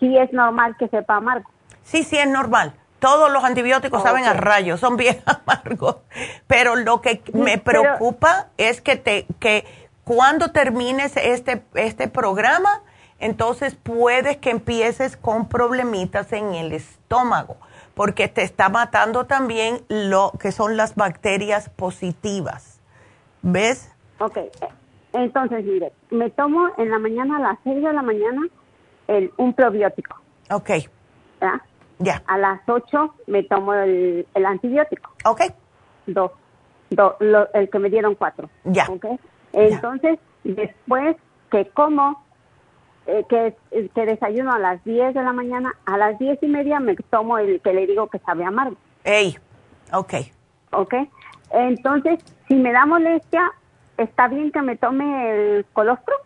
si es normal que sepa amargo. Sí, sí es normal. Todos los antibióticos saben a rayos, son bien *laughs* amargos. Pero lo que me preocupa es que te que cuando termines este este programa, entonces puedes que empieces con problemitas en el estómago, porque te está matando también lo que son las bacterias positivas. ¿Ves? Ok, entonces, mire, me tomo en la mañana a las 6 de la mañana el, un probiótico. Ok. ¿Ya? Ya. A las 8 me tomo el, el antibiótico. Ok. Dos. Do, lo, el que me dieron cuatro. Ya. Ok. Entonces, después que como, eh, que, que desayuno a las 10 de la mañana, a las 10 y media me tomo el que le digo que sabe amargo. Ey, ok. Ok. Entonces, si me da molestia, ¿está bien que me tome el colostrum?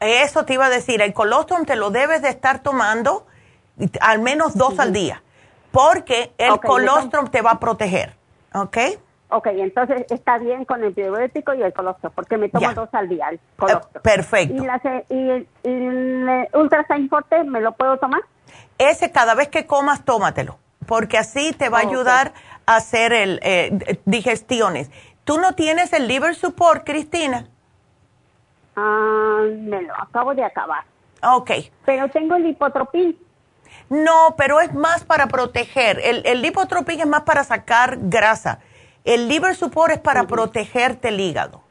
Eso te iba a decir, el colostrum te lo debes de estar tomando al menos dos al día, porque el colostrum te va a proteger, ¿ok? Ok, entonces está bien con el probiótico y el colostrum, porque me tomo dos al día, el colostrum. perfecto. ¿Y, la, y el, el Ultrasign Forte me lo puedo tomar? Ese cada vez que comas, tómatelo porque así te va a ayudar a hacer el eh, digestiones. ¿Tú no tienes el liver support, Cristina? Ah, me lo acabo de acabar. Ok. Pero tengo el lipotropín. No, pero es más para proteger. El, el lipotropín es más para sacar grasa. El liver support es para protegerte el hígado.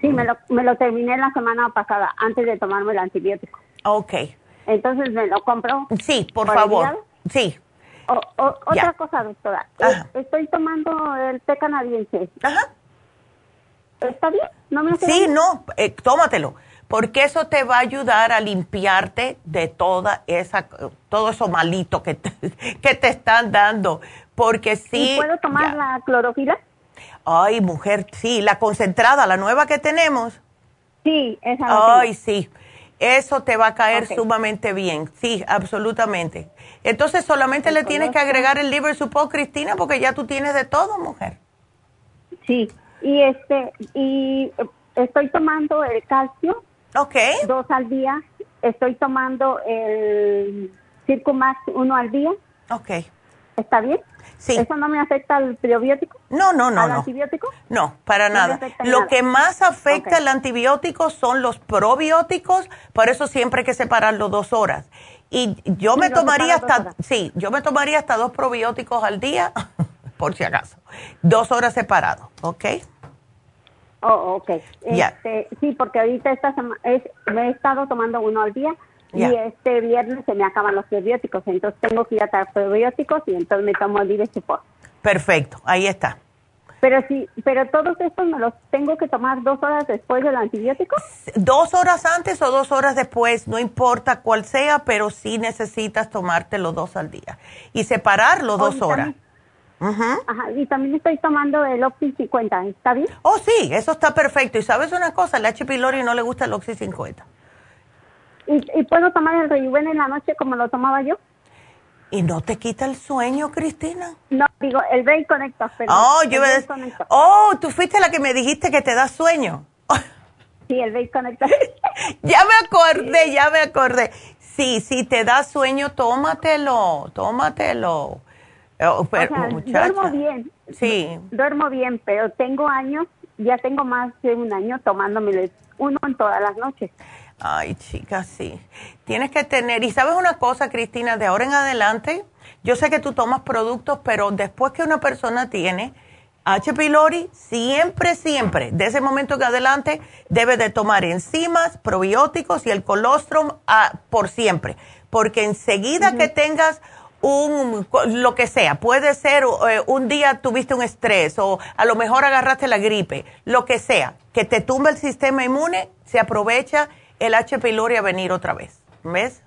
Sí, me lo, me lo terminé la semana pasada, antes de tomarme el antibiótico. Ok. Entonces, ¿me lo compro? Sí, por, favor. Sí. otra cosa, doctora. Estoy tomando el té canadiense. Ajá. ¿Está bien? ¿No me Sí, no, eh, tómatelo, porque eso te va a ayudar a limpiarte de toda esa, todo eso malito que te, *laughs* que te están dando. Porque sí. ¿Y puedo tomar la clorofila? Ay, mujer, sí, la concentrada, la nueva que tenemos. Sí, esa. Ay, sí. Eso te va a caer sumamente bien. Sí, absolutamente. Entonces solamente le tienes que agregar el liver support, Cristina, porque ya tú tienes de todo, mujer. Sí. Y este y estoy tomando el calcio. Ok. Dos al día. Estoy tomando el Circumax uno al día. Ok. ¿Está bien? Sí. ¿Eso no me afecta al prebiótico? No, no, no. ¿Al no. antibiótico? No, para nada. Lo que más afecta al antibiótico son los probióticos, por eso siempre hay que separarlo dos horas. Y yo me tomaría hasta, sí, yo me tomaría hasta dos probióticos al día, *laughs* por si acaso. Dos horas separados, ¿ok? Oh, ok. Este, sí, porque ahorita esta es, me he estado tomando uno al día y este viernes se me acaban los probióticos, entonces tengo que ir a tomar probióticos y entonces me tomo el Support. Perfecto, ahí está. Pero sí, pero todos estos me los tengo que tomar dos horas después del antibiótico. Dos horas antes o dos horas después, no importa cuál sea, pero sí necesitas tomártelo dos al día y separarlo dos horas. Ajá, y también estoy tomando el Oxy 50, ¿está bien? Oh, sí, eso está perfecto. Y sabes una cosa, al H. pylori no le gusta el Oxy 50. ¿Y, puedo tomar el Rejuven en la noche como lo tomaba yo? ¿Y no te quita el sueño, Cristina? No, digo, el Brain Connector. oh, yo me oh, tú fuiste la que me dijiste que te da sueño. sí, el Brain Connector. *laughs* ya me acordé, ya me acordé. Sí, si te da sueño, tómatelo, tómatelo. Oh, duermo bien. Sí. Duermo bien, pero tengo años, ya tengo más de un año tomándome uno en todas las noches. Ay, chica, sí. Tienes que tener, y sabes una cosa, Cristina, de ahora en adelante, yo sé que tú tomas productos, pero después que una persona tiene H. pylori, siempre, siempre, de ese momento que adelante, debe de tomar enzimas, probióticos y el colostrum ah, por siempre. Porque enseguida que tengas un, lo que sea, puede ser eh, un día tuviste un estrés o a lo mejor agarraste la gripe, lo que sea, que te tumba el sistema inmune, se aprovecha el H. pylori a venir otra vez. ¿Ves?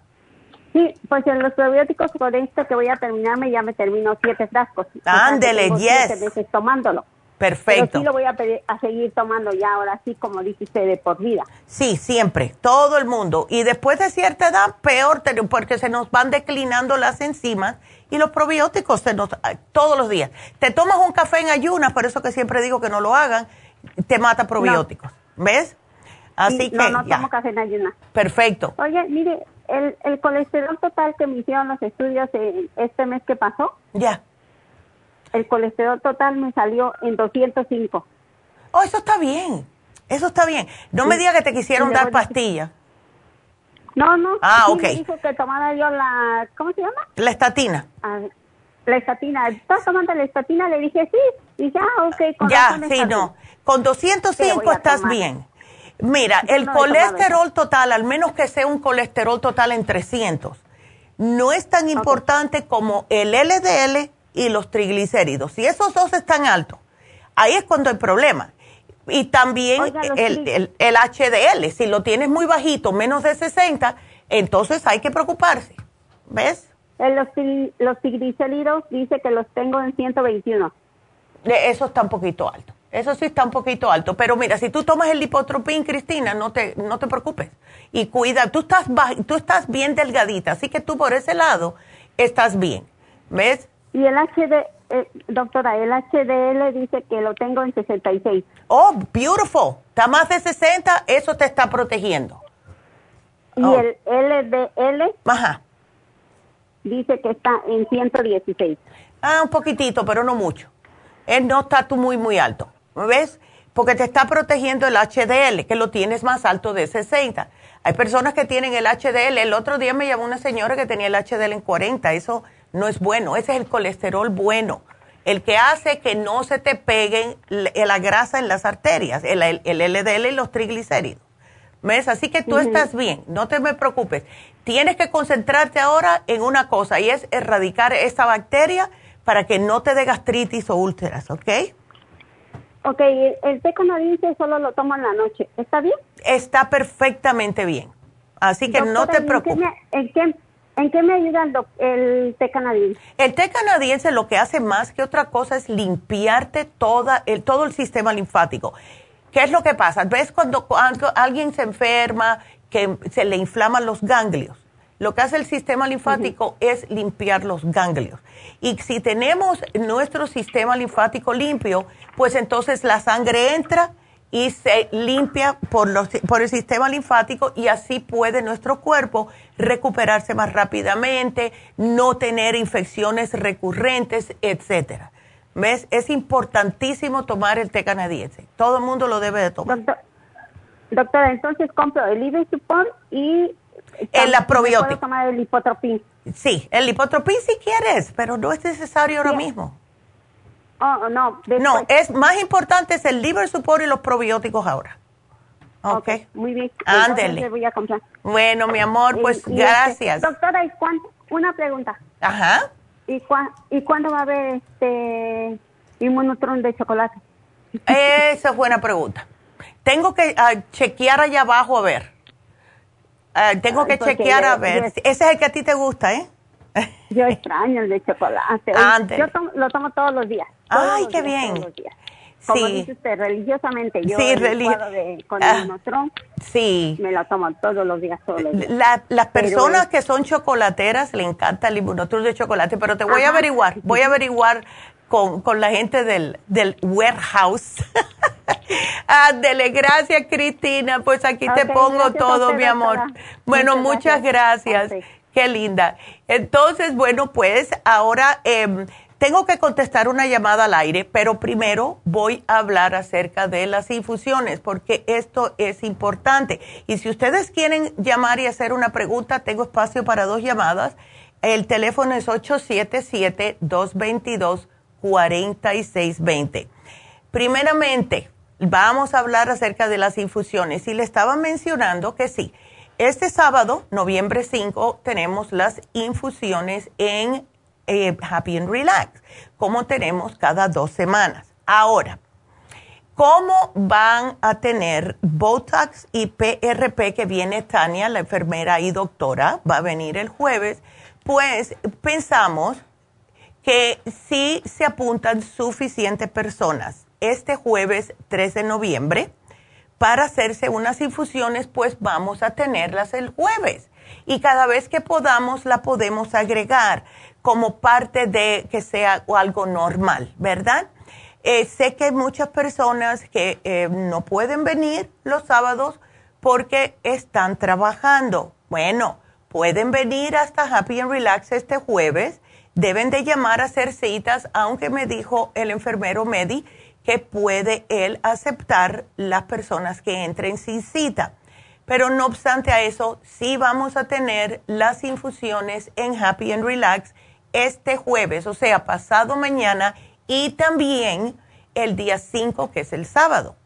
Sí, pues en los probióticos con esto que voy a terminarme ya me termino siete frascos. Ándele, yes. tomándolo. Perfecto. Pero sí lo voy a, a seguir tomando ya ahora sí, como dijiste, de por vida. Sí, siempre, todo el mundo. Y después de cierta edad, peor, porque se nos van declinando las enzimas y los probióticos se nos, todos los días. Te tomas un café en ayunas, por eso que siempre digo que no lo hagan, te mata probióticos. ¿Ves? Así que. No, no tomo café en ayunas. Perfecto. Oye, mire, el, el colesterol total que me hicieron los estudios este mes que pasó. Ya. El colesterol total me salió en 205. Oh, eso está bien. Eso está bien. No me digas que te quisieron dar pastillas. No, no. Ah, ok. Me dijo que tomara yo la. ¿Cómo se llama? La estatina. Ah, la estatina. ¿Estás tomando la estatina? Le dije sí. Y ah, ok. Con ya, sí, no. Con 205 estás bien. Mira, el colesterol total, al menos que sea un colesterol total en 300, no es tan importante como el LDL y los triglicéridos. Si esos dos están altos, ahí es cuando hay problema. Y también el, el, HDL, si lo tienes muy bajito, menos de 60, entonces hay que preocuparse. ¿Ves? Los, los triglicéridos dice que los tengo en 121. Eso está un poquito alto. Eso sí está un poquito alto, pero mira, si tú tomas el lipotropín, Cristina, no te, no te preocupes. Y cuida, tú estás, tú estás bien delgadita, así que tú por ese lado estás bien. ¿Ves? Y el HD, eh, doctora, el HDL dice que lo tengo en 66. Oh, beautiful. Está más de 60, eso te está protegiendo. ¿Y oh. el LDL? Ajá. dice que está en 116. Ah, un poquitito, pero no mucho. Él no está tú muy, muy alto. ¿Ves? Porque te está protegiendo el HDL, que lo tienes más alto de 60. Hay personas que tienen el HDL. El otro día me llamó una señora que tenía el HDL en 40. Eso no es bueno. Ese es el colesterol bueno. El que hace que no se te peguen la grasa en las arterias, el, LDL y los triglicéridos. ¿Ves? Así que tú estás bien, no te me preocupes. Tienes que concentrarte ahora en una cosa y es erradicar esta bacteria para que no te dé gastritis o úlceras, ¿ok? Ok, el té canadiense solo lo tomo en la noche, ¿está bien? Está perfectamente bien, así que no te preocupes. ¿En qué, en qué, me ayuda el, té canadiense? El té canadiense lo que hace más que otra cosa es limpiarte toda, el, todo el sistema linfático. ¿Qué es lo que pasa? ¿Ves cuando alguien se enferma, que se le inflaman los ganglios? Lo que hace el sistema linfático es limpiar los ganglios. Y si tenemos nuestro sistema linfático limpio, pues entonces la sangre entra y se limpia por, los, por el sistema linfático y así puede nuestro cuerpo recuperarse más rápidamente, no tener infecciones recurrentes, etcétera. ¿Ves? Es importantísimo tomar el té canadiense. Todo el mundo lo debe de tomar. doctora, entonces compro el Libre Support y el la probiótica. ¿Puedo tomar el lipotropín? Sí, el lipotropín si quieres, pero no es necesario ahora mismo. Oh, no. No, es más importante es el liver support y los probióticos ahora. Ok. okay muy bien. Ándele. voy a comprar. Bueno, mi amor, pues este, gracias. doctora, ¿y Una pregunta. Ajá. ¿Y, ¿Y cuándo va a haber este inmunotron de chocolate? Esa es buena pregunta. Tengo que ah, chequear allá abajo a ver. Ah, tengo que chequear a ver. Ese es el que a ti te gusta, ¿eh? Yo extraño el de chocolate. Yo lo tomo todos los días. Ay, qué bien. Como dice usted, religiosamente. Yo sí, el con ah, el sí. me lo tomo todos los días, todos los días. las personas que son chocolateras le encanta el inmunotrum de chocolate, pero te voy a averiguar, voy a averiguar con, con la gente del, del warehouse. *laughs* Ándele, gracias Cristina, pues aquí te pongo todo, mi amor. Bueno, muchas, gracias. Qué linda. Entonces, bueno, pues ahora em, tengo que contestar una llamada al aire, pero primero voy a hablar acerca de las infusiones, porque esto es importante. Y si ustedes quieren llamar y hacer una pregunta, tengo espacio para dos llamadas. El teléfono es 877-222-4620. Primeramente, vamos a hablar acerca de las infusiones. Y le estaba mencionando que sí, este sábado, noviembre 5, tenemos las infusiones en eh, Happy and Relax, como tenemos cada dos semanas. Ahora, ¿cómo van a tener Botox y PRP que viene Tania, la enfermera y doctora, va a venir el jueves? Pues pensamos que si se apuntan suficientes personas este jueves 3 de noviembre para hacerse unas infusiones, pues vamos a tenerlas el jueves. Y cada vez que podamos, la podemos agregar como parte de que sea algo normal, ¿verdad? Eh, sé que hay muchas personas que eh, no pueden venir los sábados porque están trabajando. Bueno, pueden venir hasta Happy and Relax este jueves. Deben de llamar a hacer citas, aunque me dijo el enfermero Medi que puede él aceptar las personas que entren sin cita. Pero no obstante a eso, sí vamos a tener las infusiones en Happy and Relax este jueves, o sea, pasado mañana y también el día 5, que es el sábado.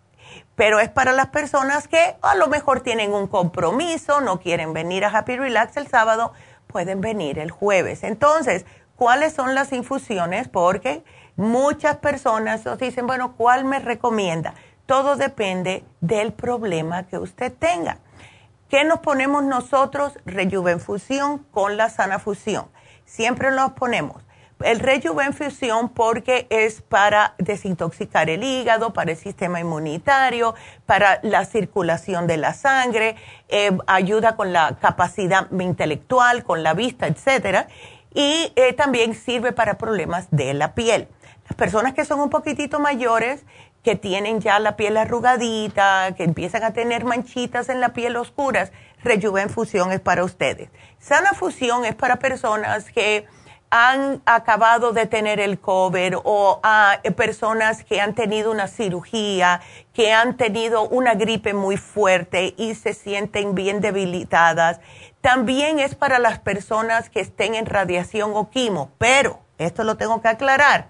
Pero es para las personas que a lo mejor tienen un compromiso, no quieren venir a Happy Relax el sábado, pueden venir el jueves. Entonces, ¿cuáles son las infusiones? Porque Muchas personas nos dicen, bueno, ¿cuál me recomienda? Todo depende del problema que usted tenga. ¿Qué nos ponemos nosotros? Rejuvenfusión con la sana fusión. Siempre nos ponemos el rejuvenfusión porque es para desintoxicar el hígado, para el sistema inmunitario, para la circulación de la sangre, eh, ayuda con la capacidad intelectual, con la vista, etcétera, y eh, también sirve para problemas de la piel. Las personas que son un poquitito mayores que tienen ya la piel arrugadita, que empiezan a tener manchitas en la piel oscuras, Rejuven Fusión es para ustedes. Sana Fusión es para personas que han acabado de tener el COVID o a ah, personas que han tenido una cirugía, que han tenido una gripe muy fuerte y se sienten bien debilitadas. También es para las personas que estén en radiación o quimo, pero esto lo tengo que aclarar.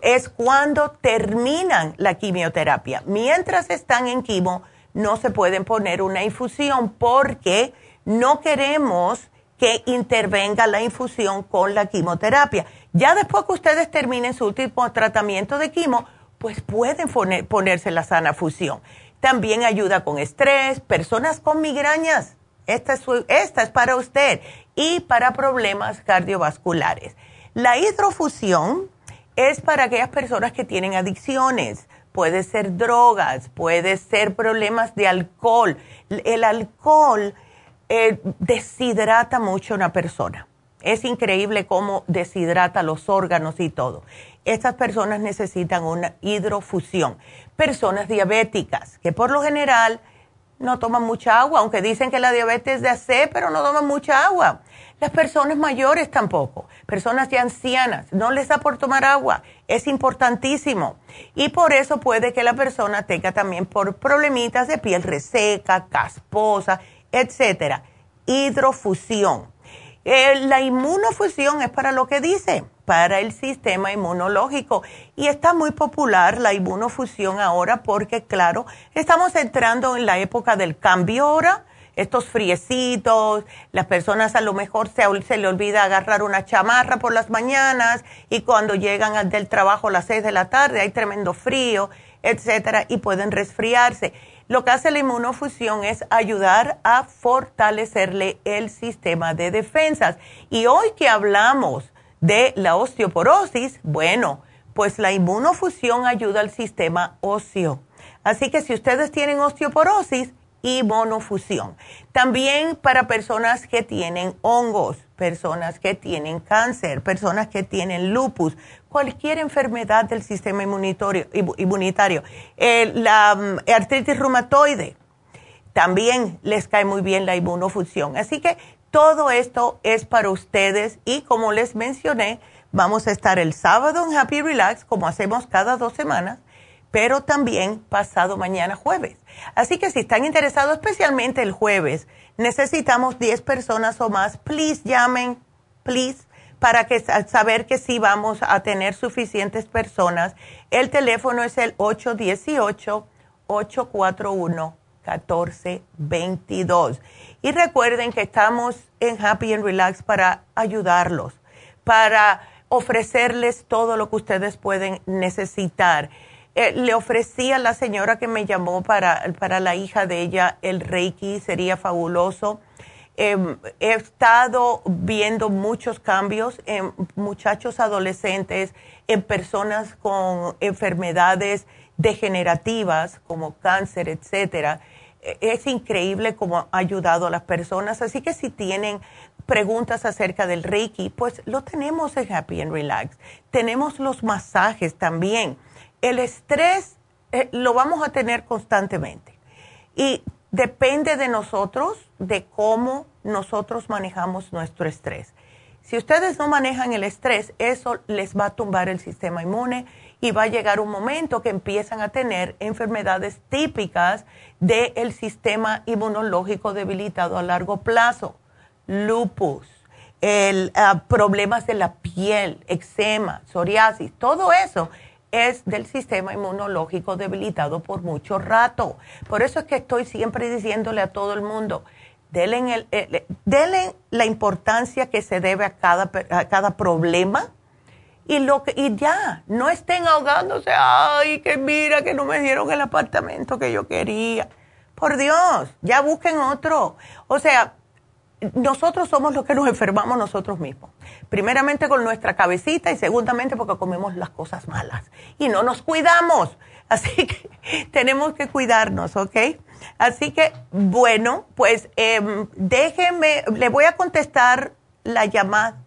Es cuando terminan la quimioterapia. Mientras están en quimo, no se pueden poner una infusión porque no queremos que intervenga la infusión con la quimioterapia. Ya después que ustedes terminen su último tratamiento de quimo, pues pueden ponerse la sana fusión. También ayuda con estrés, personas con migrañas. Esta es, para usted y para problemas cardiovasculares. La hidrofusión es para aquellas personas que tienen adicciones. Puede ser drogas, puede ser problemas de alcohol. El alcohol eh, deshidrata mucho a una persona. Es increíble cómo deshidrata los órganos y todo. Estas personas necesitan una hidrofusión. Personas diabéticas, que por lo general no toman mucha agua, aunque dicen que la diabetes es de AC, pero no toman mucha agua. Las personas mayores tampoco, personas ya ancianas, no les da por tomar agua. Es importantísimo. Y por eso puede que la persona tenga también por problemitas de piel reseca, casposa etcétera. Hidrofusión. Eh, la inmunofusión es para lo que dice, para el sistema inmunológico. Y está muy popular la inmunofusión ahora porque, claro, estamos entrando en la época del cambio ahora. Estos friecitos, las personas a lo mejor se, se le olvida agarrar una chamarra por las mañanas y cuando llegan del trabajo a las seis de la tarde hay tremendo frío, etcétera, y pueden resfriarse. Lo que hace la inmunofusión es ayudar a fortalecerle el sistema de defensas. Y hoy que hablamos de la osteoporosis, bueno, pues la inmunofusión ayuda al sistema óseo. Así que si ustedes tienen osteoporosis, inmunofusión. También para personas que tienen hongos, personas que tienen cáncer, personas que tienen lupus, cualquier enfermedad del sistema inmunitario. la mm, artritis reumatoide, también les cae muy bien la inmunofusión. Así que todo esto es para ustedes y como les mencioné, vamos a estar el sábado en Happy Relax, como hacemos cada dos semanas, pero también pasado mañana jueves. Así que si están interesados, especialmente el jueves, necesitamos 10 personas o más. Please llamen, please para que, saber que sí vamos a tener suficientes personas. El teléfono es el 818-841-1422. Y recuerden que estamos en Happy and Relax para ayudarlos, para ofrecerles todo lo que ustedes pueden necesitar. Eh, le ofrecí a la señora que me llamó para, para la hija de ella el Reiki, sería fabuloso Em, he estado viendo muchos cambios en muchachos adolescentes, en personas con enfermedades degenerativas como cáncer, etcétera. Es increíble cómo ha ayudado a las personas. Así que si tienen preguntas acerca del Reiki, pues lo tenemos en Happy and Relax. Tenemos los masajes también. El estrés eh, lo vamos a tener constantemente. Y depende de nosotros, de cómo nosotros manejamos nuestro estrés. Si ustedes no manejan el estrés, eso les va a tumbar el sistema inmune y va a llegar un momento que empiezan a tener enfermedades típicas del sistema inmunológico debilitado a largo plazo, lupus, el, ah, problemas de la piel, eczema, psoriasis, todo eso es del sistema inmunológico debilitado por mucho rato. Por eso es que estoy siempre diciéndole a todo el mundo, denle, el, la importancia que se debe a cada problema y, lo que, y ya, no estén ahogándose, ay, que mira que no me dieron el apartamento que yo quería. Por Dios, ya busquen otro. O sea, nosotros somos los que nos enfermamos nosotros mismos. Primeramente con nuestra cabecita y segundamente porque comemos las cosas malas y no nos cuidamos. *laughs* Así que tenemos que cuidarnos, ¿ok? Así que, bueno, pues eh, déjenme, le voy a contestar la llamada.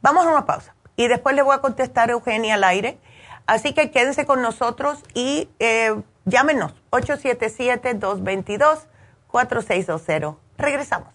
Vamos a una pausa y después le voy a contestar a Eugenia al aire Así que quédense con nosotros y eh, llámenos 877-222-4620. Regresamos.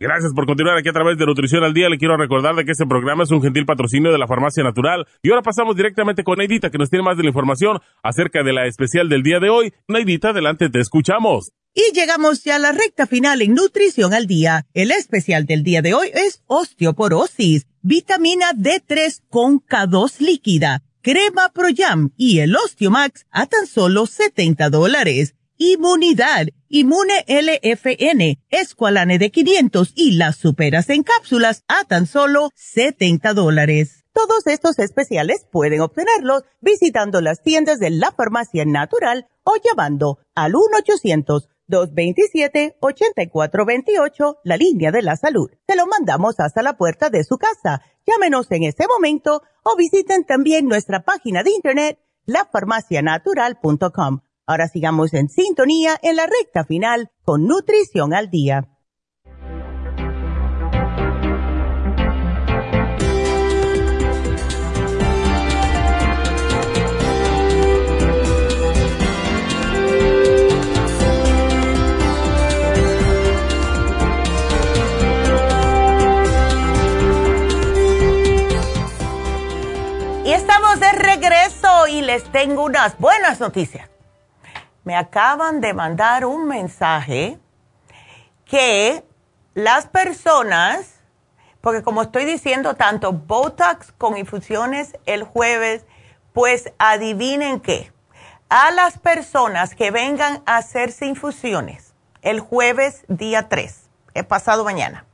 Gracias por continuar aquí a través de Nutrición al Día. Le quiero recordar de que este programa es un gentil patrocinio de la Farmacia Natural. Y ahora pasamos directamente con Neidita, que nos tiene más de la información acerca de la especial del día de hoy. Neidita, adelante, te escuchamos. Y llegamos ya a la recta final en Nutrición al Día. El especial del día de hoy es osteoporosis, vitamina D3 con K2 líquida, crema Pro Jam y el Osteomax a tan solo 70 dólares. Inmunidad, Inmune LFN, Esqualane de 500 y las superas en cápsulas a tan solo 70 dólares. Todos estos especiales pueden obtenerlos visitando las tiendas de la farmacia natural o llamando al 1-800-227-8428, la línea de la salud. Se lo mandamos hasta la puerta de su casa. Llámenos en este momento o visiten también nuestra página de internet, lafarmacianatural.com Ahora sigamos en sintonía en la recta final con Nutrición al Día. Y estamos de regreso y les tengo unas buenas noticias me acaban de mandar un mensaje que las personas, porque como estoy diciendo tanto Botox con infusiones el jueves, pues adivinen qué, a las personas que vengan a hacerse infusiones el jueves día 3, he pasado mañana,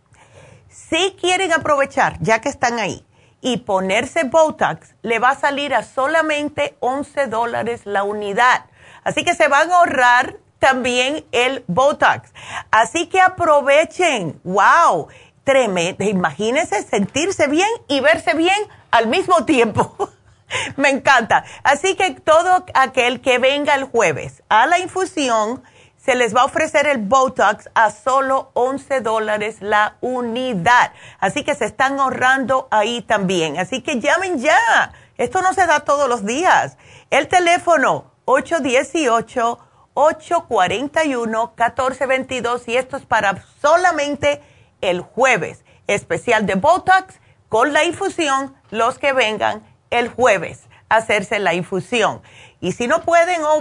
si quieren aprovechar, ya que están ahí, y ponerse Botox, le va a salir a solamente 11 dólares la unidad Así que se van a ahorrar también el Botox. Así que aprovechen. ¡Wow! Tremendo. Imagínense sentirse bien y verse bien al mismo tiempo. *laughs* Me encanta. Así que todo aquel que venga el jueves a la infusión, se les va a ofrecer el Botox a solo 11 dólares la unidad. Así que se están ahorrando ahí también. Así que llamen ya. Esto no se da todos los días. El teléfono 818-841-1422 y esto es para solamente el jueves. Especial de Botox con la infusión, los que vengan el jueves a hacerse la infusión. Y si no pueden, oh,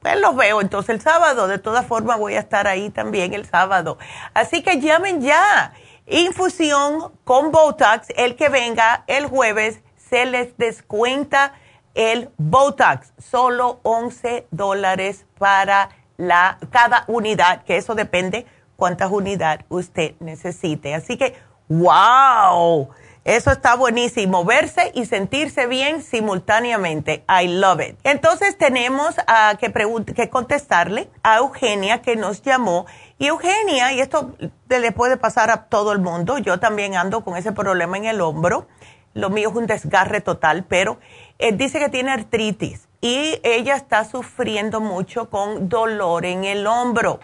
pues los veo entonces el sábado. De todas formas voy a estar ahí también el sábado. Así que llamen ya. Infusión con Botox, el que venga el jueves se les descuenta el Botox, solo 11 dólares para la, cada unidad, que eso depende cuántas unidades usted necesite. Así que, wow, Eso está buenísimo, verse y sentirse bien simultáneamente. I love it. Entonces tenemos a que, que contestarle a Eugenia que nos llamó. Y Eugenia, y esto le puede pasar a todo el mundo, yo también ando con ese problema en el hombro. Lo mío es un desgarre total, pero eh, dice que tiene artritis y ella está sufriendo mucho con dolor en el hombro.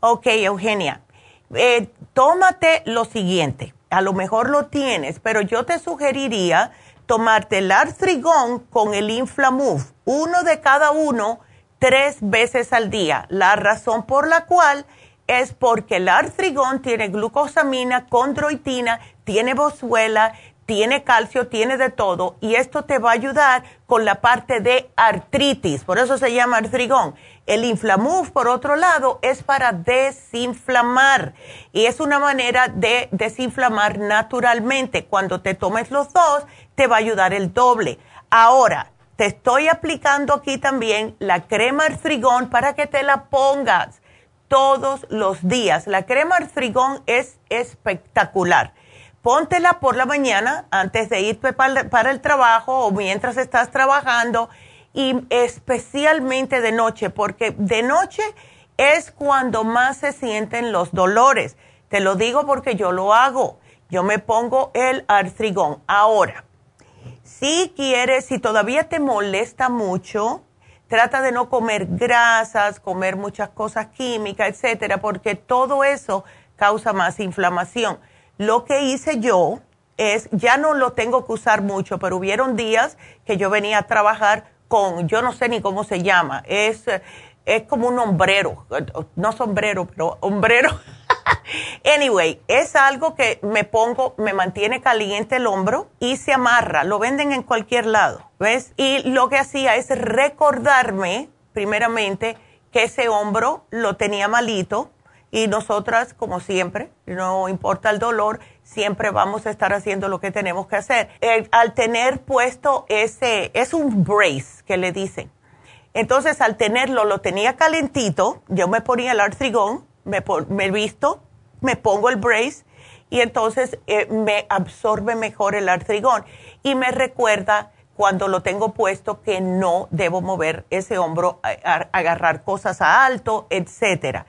Ok, Eugenia, eh, tómate lo siguiente a lo mejor lo tienes, pero yo te sugeriría tomarte el artrigón con el Inflamove, uno de cada uno, tres veces al día. La razón por la cual es porque el artrigón tiene glucosamina, condroitina, tiene boswellia, tiene calcio, tiene de todo y esto te va a ayudar con la parte de artritis, por eso se llama artrigón. El Inflamuf, por otro lado, es para desinflamar y es una manera de desinflamar naturalmente. Cuando te tomes los dos, te va a ayudar el doble. Ahora, te estoy aplicando aquí también la crema artrigón para que te la pongas todos los días. La crema artrigón es espectacular póntela por la mañana antes de irte para el trabajo o mientras estás trabajando y especialmente de noche, porque de noche es cuando más se sienten los dolores. Te lo digo porque yo lo hago. Yo me pongo el artrigón. Ahora, si quieres, si todavía te molesta mucho, trata de no comer grasas, comer muchas cosas químicas, etcétera, porque todo eso causa más inflamación. Lo que hice yo es, ya no lo tengo que usar mucho, pero hubieron días que yo venía a trabajar con, yo no sé ni cómo se llama, es, es como un hombrero, no sombrero, pero hombrero. *laughs* anyway, es algo que me pongo, me mantiene caliente el hombro y se amarra, lo venden en cualquier lado, ¿ves? Y lo que hacía es recordarme, primeramente, que ese hombro lo tenía malito y nosotras, como siempre, no importa el dolor, siempre vamos a estar haciendo lo que tenemos que hacer. al tener puesto ese, es un brace que le dicen. Entonces, al tenerlo, lo tenía calentito, yo me ponía el artrigón, me, me visto, me pongo el brace y entonces eh, me absorbe mejor el artrigón y me recuerda cuando lo tengo puesto que no debo mover ese hombro, agarrar cosas a alto, etcétera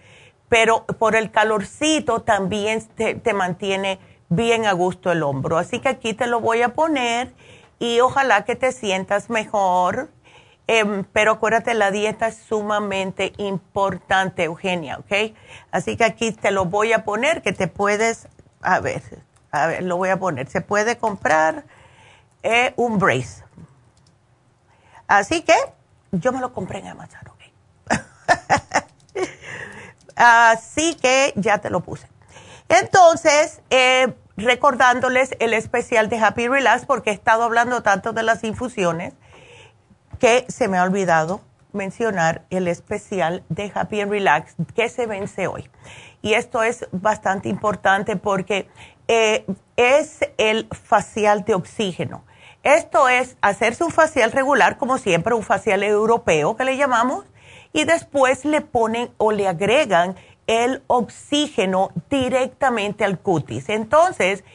pero por el calorcito también te, mantiene bien a gusto el hombro. Así que aquí te lo voy a poner y ojalá que te sientas mejor. Em, pero acuérdate, la dieta es sumamente importante, Eugenia, ¿ok? Así que aquí te lo voy a poner, que te puedes, a ver, a ver, lo voy a poner. Se puede comprar eh, un brace. Así que yo me lo compré en Amazon, ¿ok? *laughs* Así que ya te lo puse. Entonces, eh, recordándoles el especial de Happy Relax, porque he estado hablando tanto de las infusiones que se me ha olvidado mencionar el especial de Happy Relax que se vence hoy. Y esto es bastante importante porque eh, es el facial de oxígeno. Esto es hacerse un facial regular, como siempre, un facial europeo que le llamamos, y después le ponen o le agregan el oxígeno directamente al cutis. Entonces,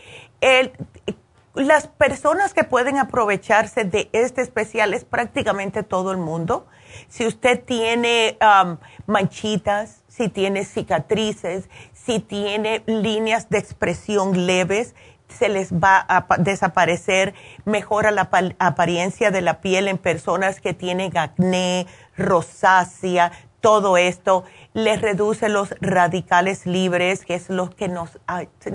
las personas que pueden aprovecharse de este especial es prácticamente todo el mundo. Si usted tiene um, manchitas, si tiene cicatrices, si tiene líneas de expresión leves, se les va a desaparecer, mejora la apariencia de la piel en personas que tienen acné, rosácea, todo esto les reduce los radicales libres, que es lo que nos,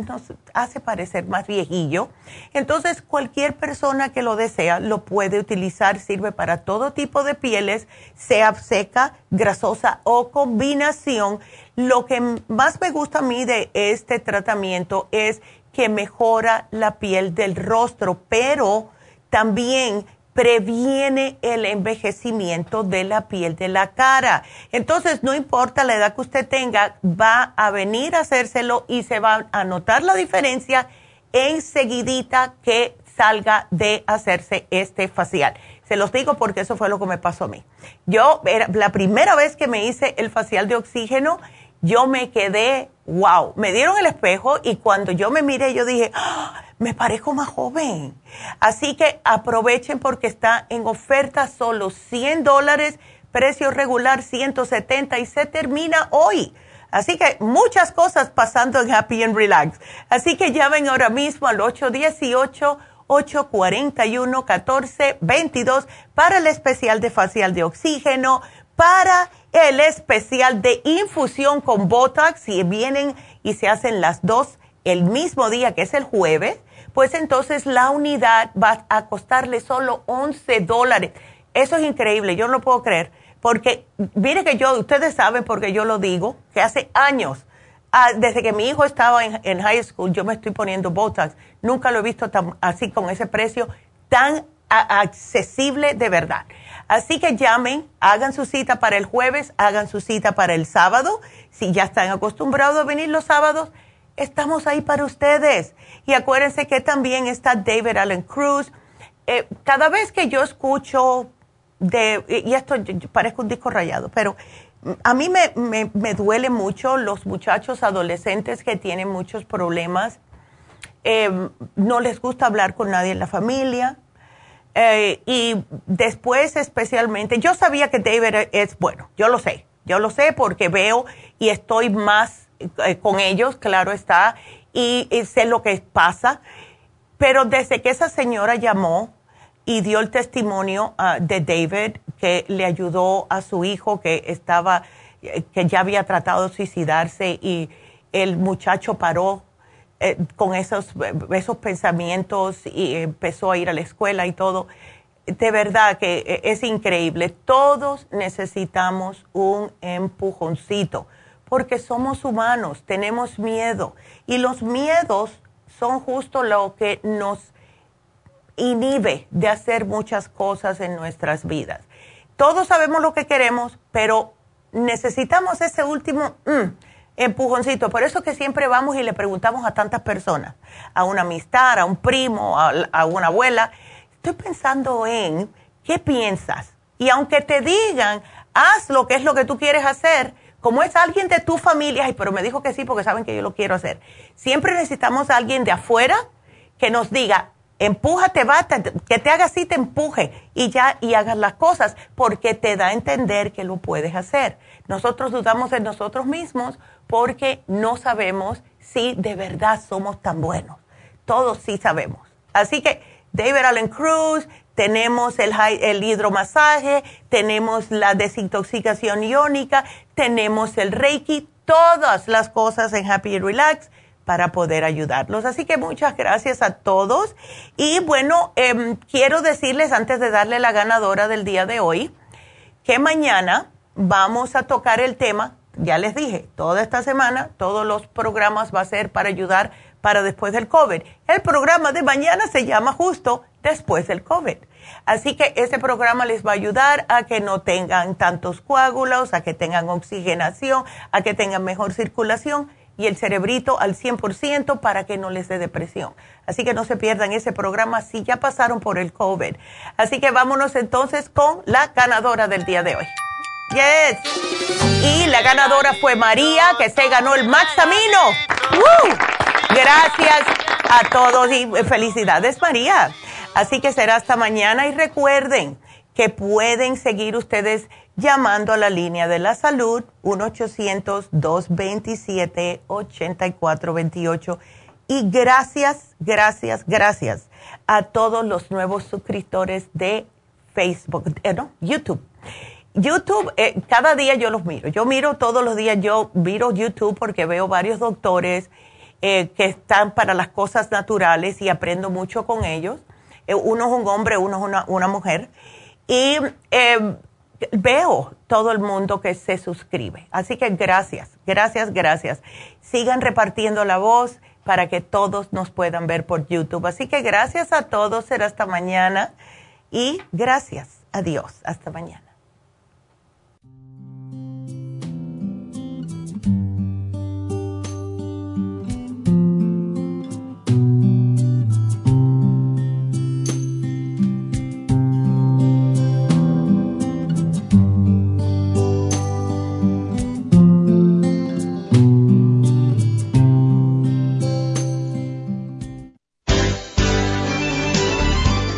nos, hace parecer más viejillo. Entonces, cualquier persona que lo desea lo puede utilizar, sirve para todo tipo de pieles, sea seca, grasosa o combinación. Lo que más me gusta a mí de este tratamiento es que mejora la piel del rostro, pero también previene el envejecimiento de la piel de la cara. Entonces, no importa la edad que usted tenga, va a venir a hacérselo y se va a notar la diferencia enseguidita que salga de hacerse este facial. Se los digo porque eso fue lo que me pasó a mí. Yo, era la primera vez que me hice el facial de oxígeno, yo me quedé, wow, me dieron el espejo y cuando yo me miré, yo dije, ¡Ah! me parezco más joven. Así que aprovechen porque está en oferta solo 100 dólares, precio regular 170 y se termina hoy. Así que muchas cosas pasando en Happy and Relax. Así que llamen ahora mismo al 818-841-1422 para el especial de facial de oxígeno, para el especial de infusión con Botox, si vienen y se hacen las dos el mismo día, que es el jueves, pues entonces la unidad va a costarle solo 11 dólares. Eso es increíble, yo no lo puedo creer, porque mire que yo, ustedes saben porque yo lo digo, que hace años, ah, desde que mi hijo estaba en, high school, yo me estoy poniendo Botox. Nunca lo he visto tan, así con ese precio tan accesible de verdad. Así que llamen, hagan su cita para el jueves, hagan su cita para el sábado. Si ya están acostumbrados a venir los sábados, estamos ahí para ustedes. Y acuérdense que también está David Allen Cruz. Eh, cada vez que yo escucho de, y esto parece un disco rayado, pero a mí me, me, duele mucho los muchachos adolescentes que tienen muchos problemas. Eh, no les gusta hablar con nadie en la familia eh, y después especialmente, yo sabía que David es bueno, yo lo sé, yo lo sé porque veo y estoy más eh, con ellos, claro está, y, sé lo que pasa, pero desde que esa señora llamó y dio el testimonio ah, de David que le ayudó a su hijo que estaba, eh, que ya había tratado de suicidarse y el muchacho paró eh, con esos, esos pensamientos y empezó a ir a la escuela y todo. De verdad que eh, es increíble. Todos necesitamos un empujoncito porque somos humanos, tenemos miedo y los miedos son justo lo que nos inhibe de hacer muchas cosas en nuestras vidas. Todos sabemos lo que queremos, pero necesitamos ese último, mm, empujoncito. Por eso que siempre vamos y le preguntamos a tantas personas, a una amistad, a un primo, a, una abuela, estoy pensando en qué piensas. Y aunque te digan, haz lo que es lo que tú quieres hacer, como es alguien de tu familia, ay, pero me dijo que sí porque saben que yo lo quiero hacer. Siempre necesitamos a alguien de afuera que nos diga, empújate, basta, que te haga así, te empuje y ya, y hagas las cosas, porque te da a entender que lo puedes hacer. Nosotros dudamos en nosotros mismos porque no sabemos si de verdad somos tan buenos. Todos sí sabemos. Así que David Allen Cruz, tenemos el, hidromasaje, tenemos la desintoxicación iónica, tenemos el Reiki, todas las cosas en Happy Relax para poder ayudarlos. Así que muchas gracias a todos. Y bueno, em, quiero decirles antes de darle la ganadora del día de hoy, que mañana vamos a tocar el tema, ya les dije, toda esta semana, todos los programas va a ser para ayudar para después del COVID. El programa de mañana se llama justo después del COVID. Así que ese programa les va a ayudar a que no tengan tantos coágulos, a que tengan oxigenación, a que tengan mejor circulación y el cerebrito al 100% para que no les dé depresión. Así que no se pierdan ese programa si ya pasaron por el COVID. Así que vámonos entonces con la ganadora del día de hoy. Yes. Y la ganadora fue María, que se ganó el Maxamino. Gracias a todos y felicidades, María. Así que será hasta mañana y recuerden que pueden seguir ustedes llamando a la línea de la salud 1-800-227-8428. Y gracias, gracias, gracias a todos los nuevos suscriptores de Facebook, eh, no, YouTube. YouTube, eh, cada día yo los miro. Yo miro todos los días, yo miro YouTube porque veo varios doctores eh, que están para las cosas naturales y aprendo mucho con ellos. uno es un hombre, uno es una, una mujer. Y veo todo el mundo que se suscribe. Así que gracias, gracias, gracias. Sigan repartiendo la voz para que todos nos puedan ver por YouTube. Así que gracias a todos, será hasta mañana y gracias. Adiós, hasta mañana.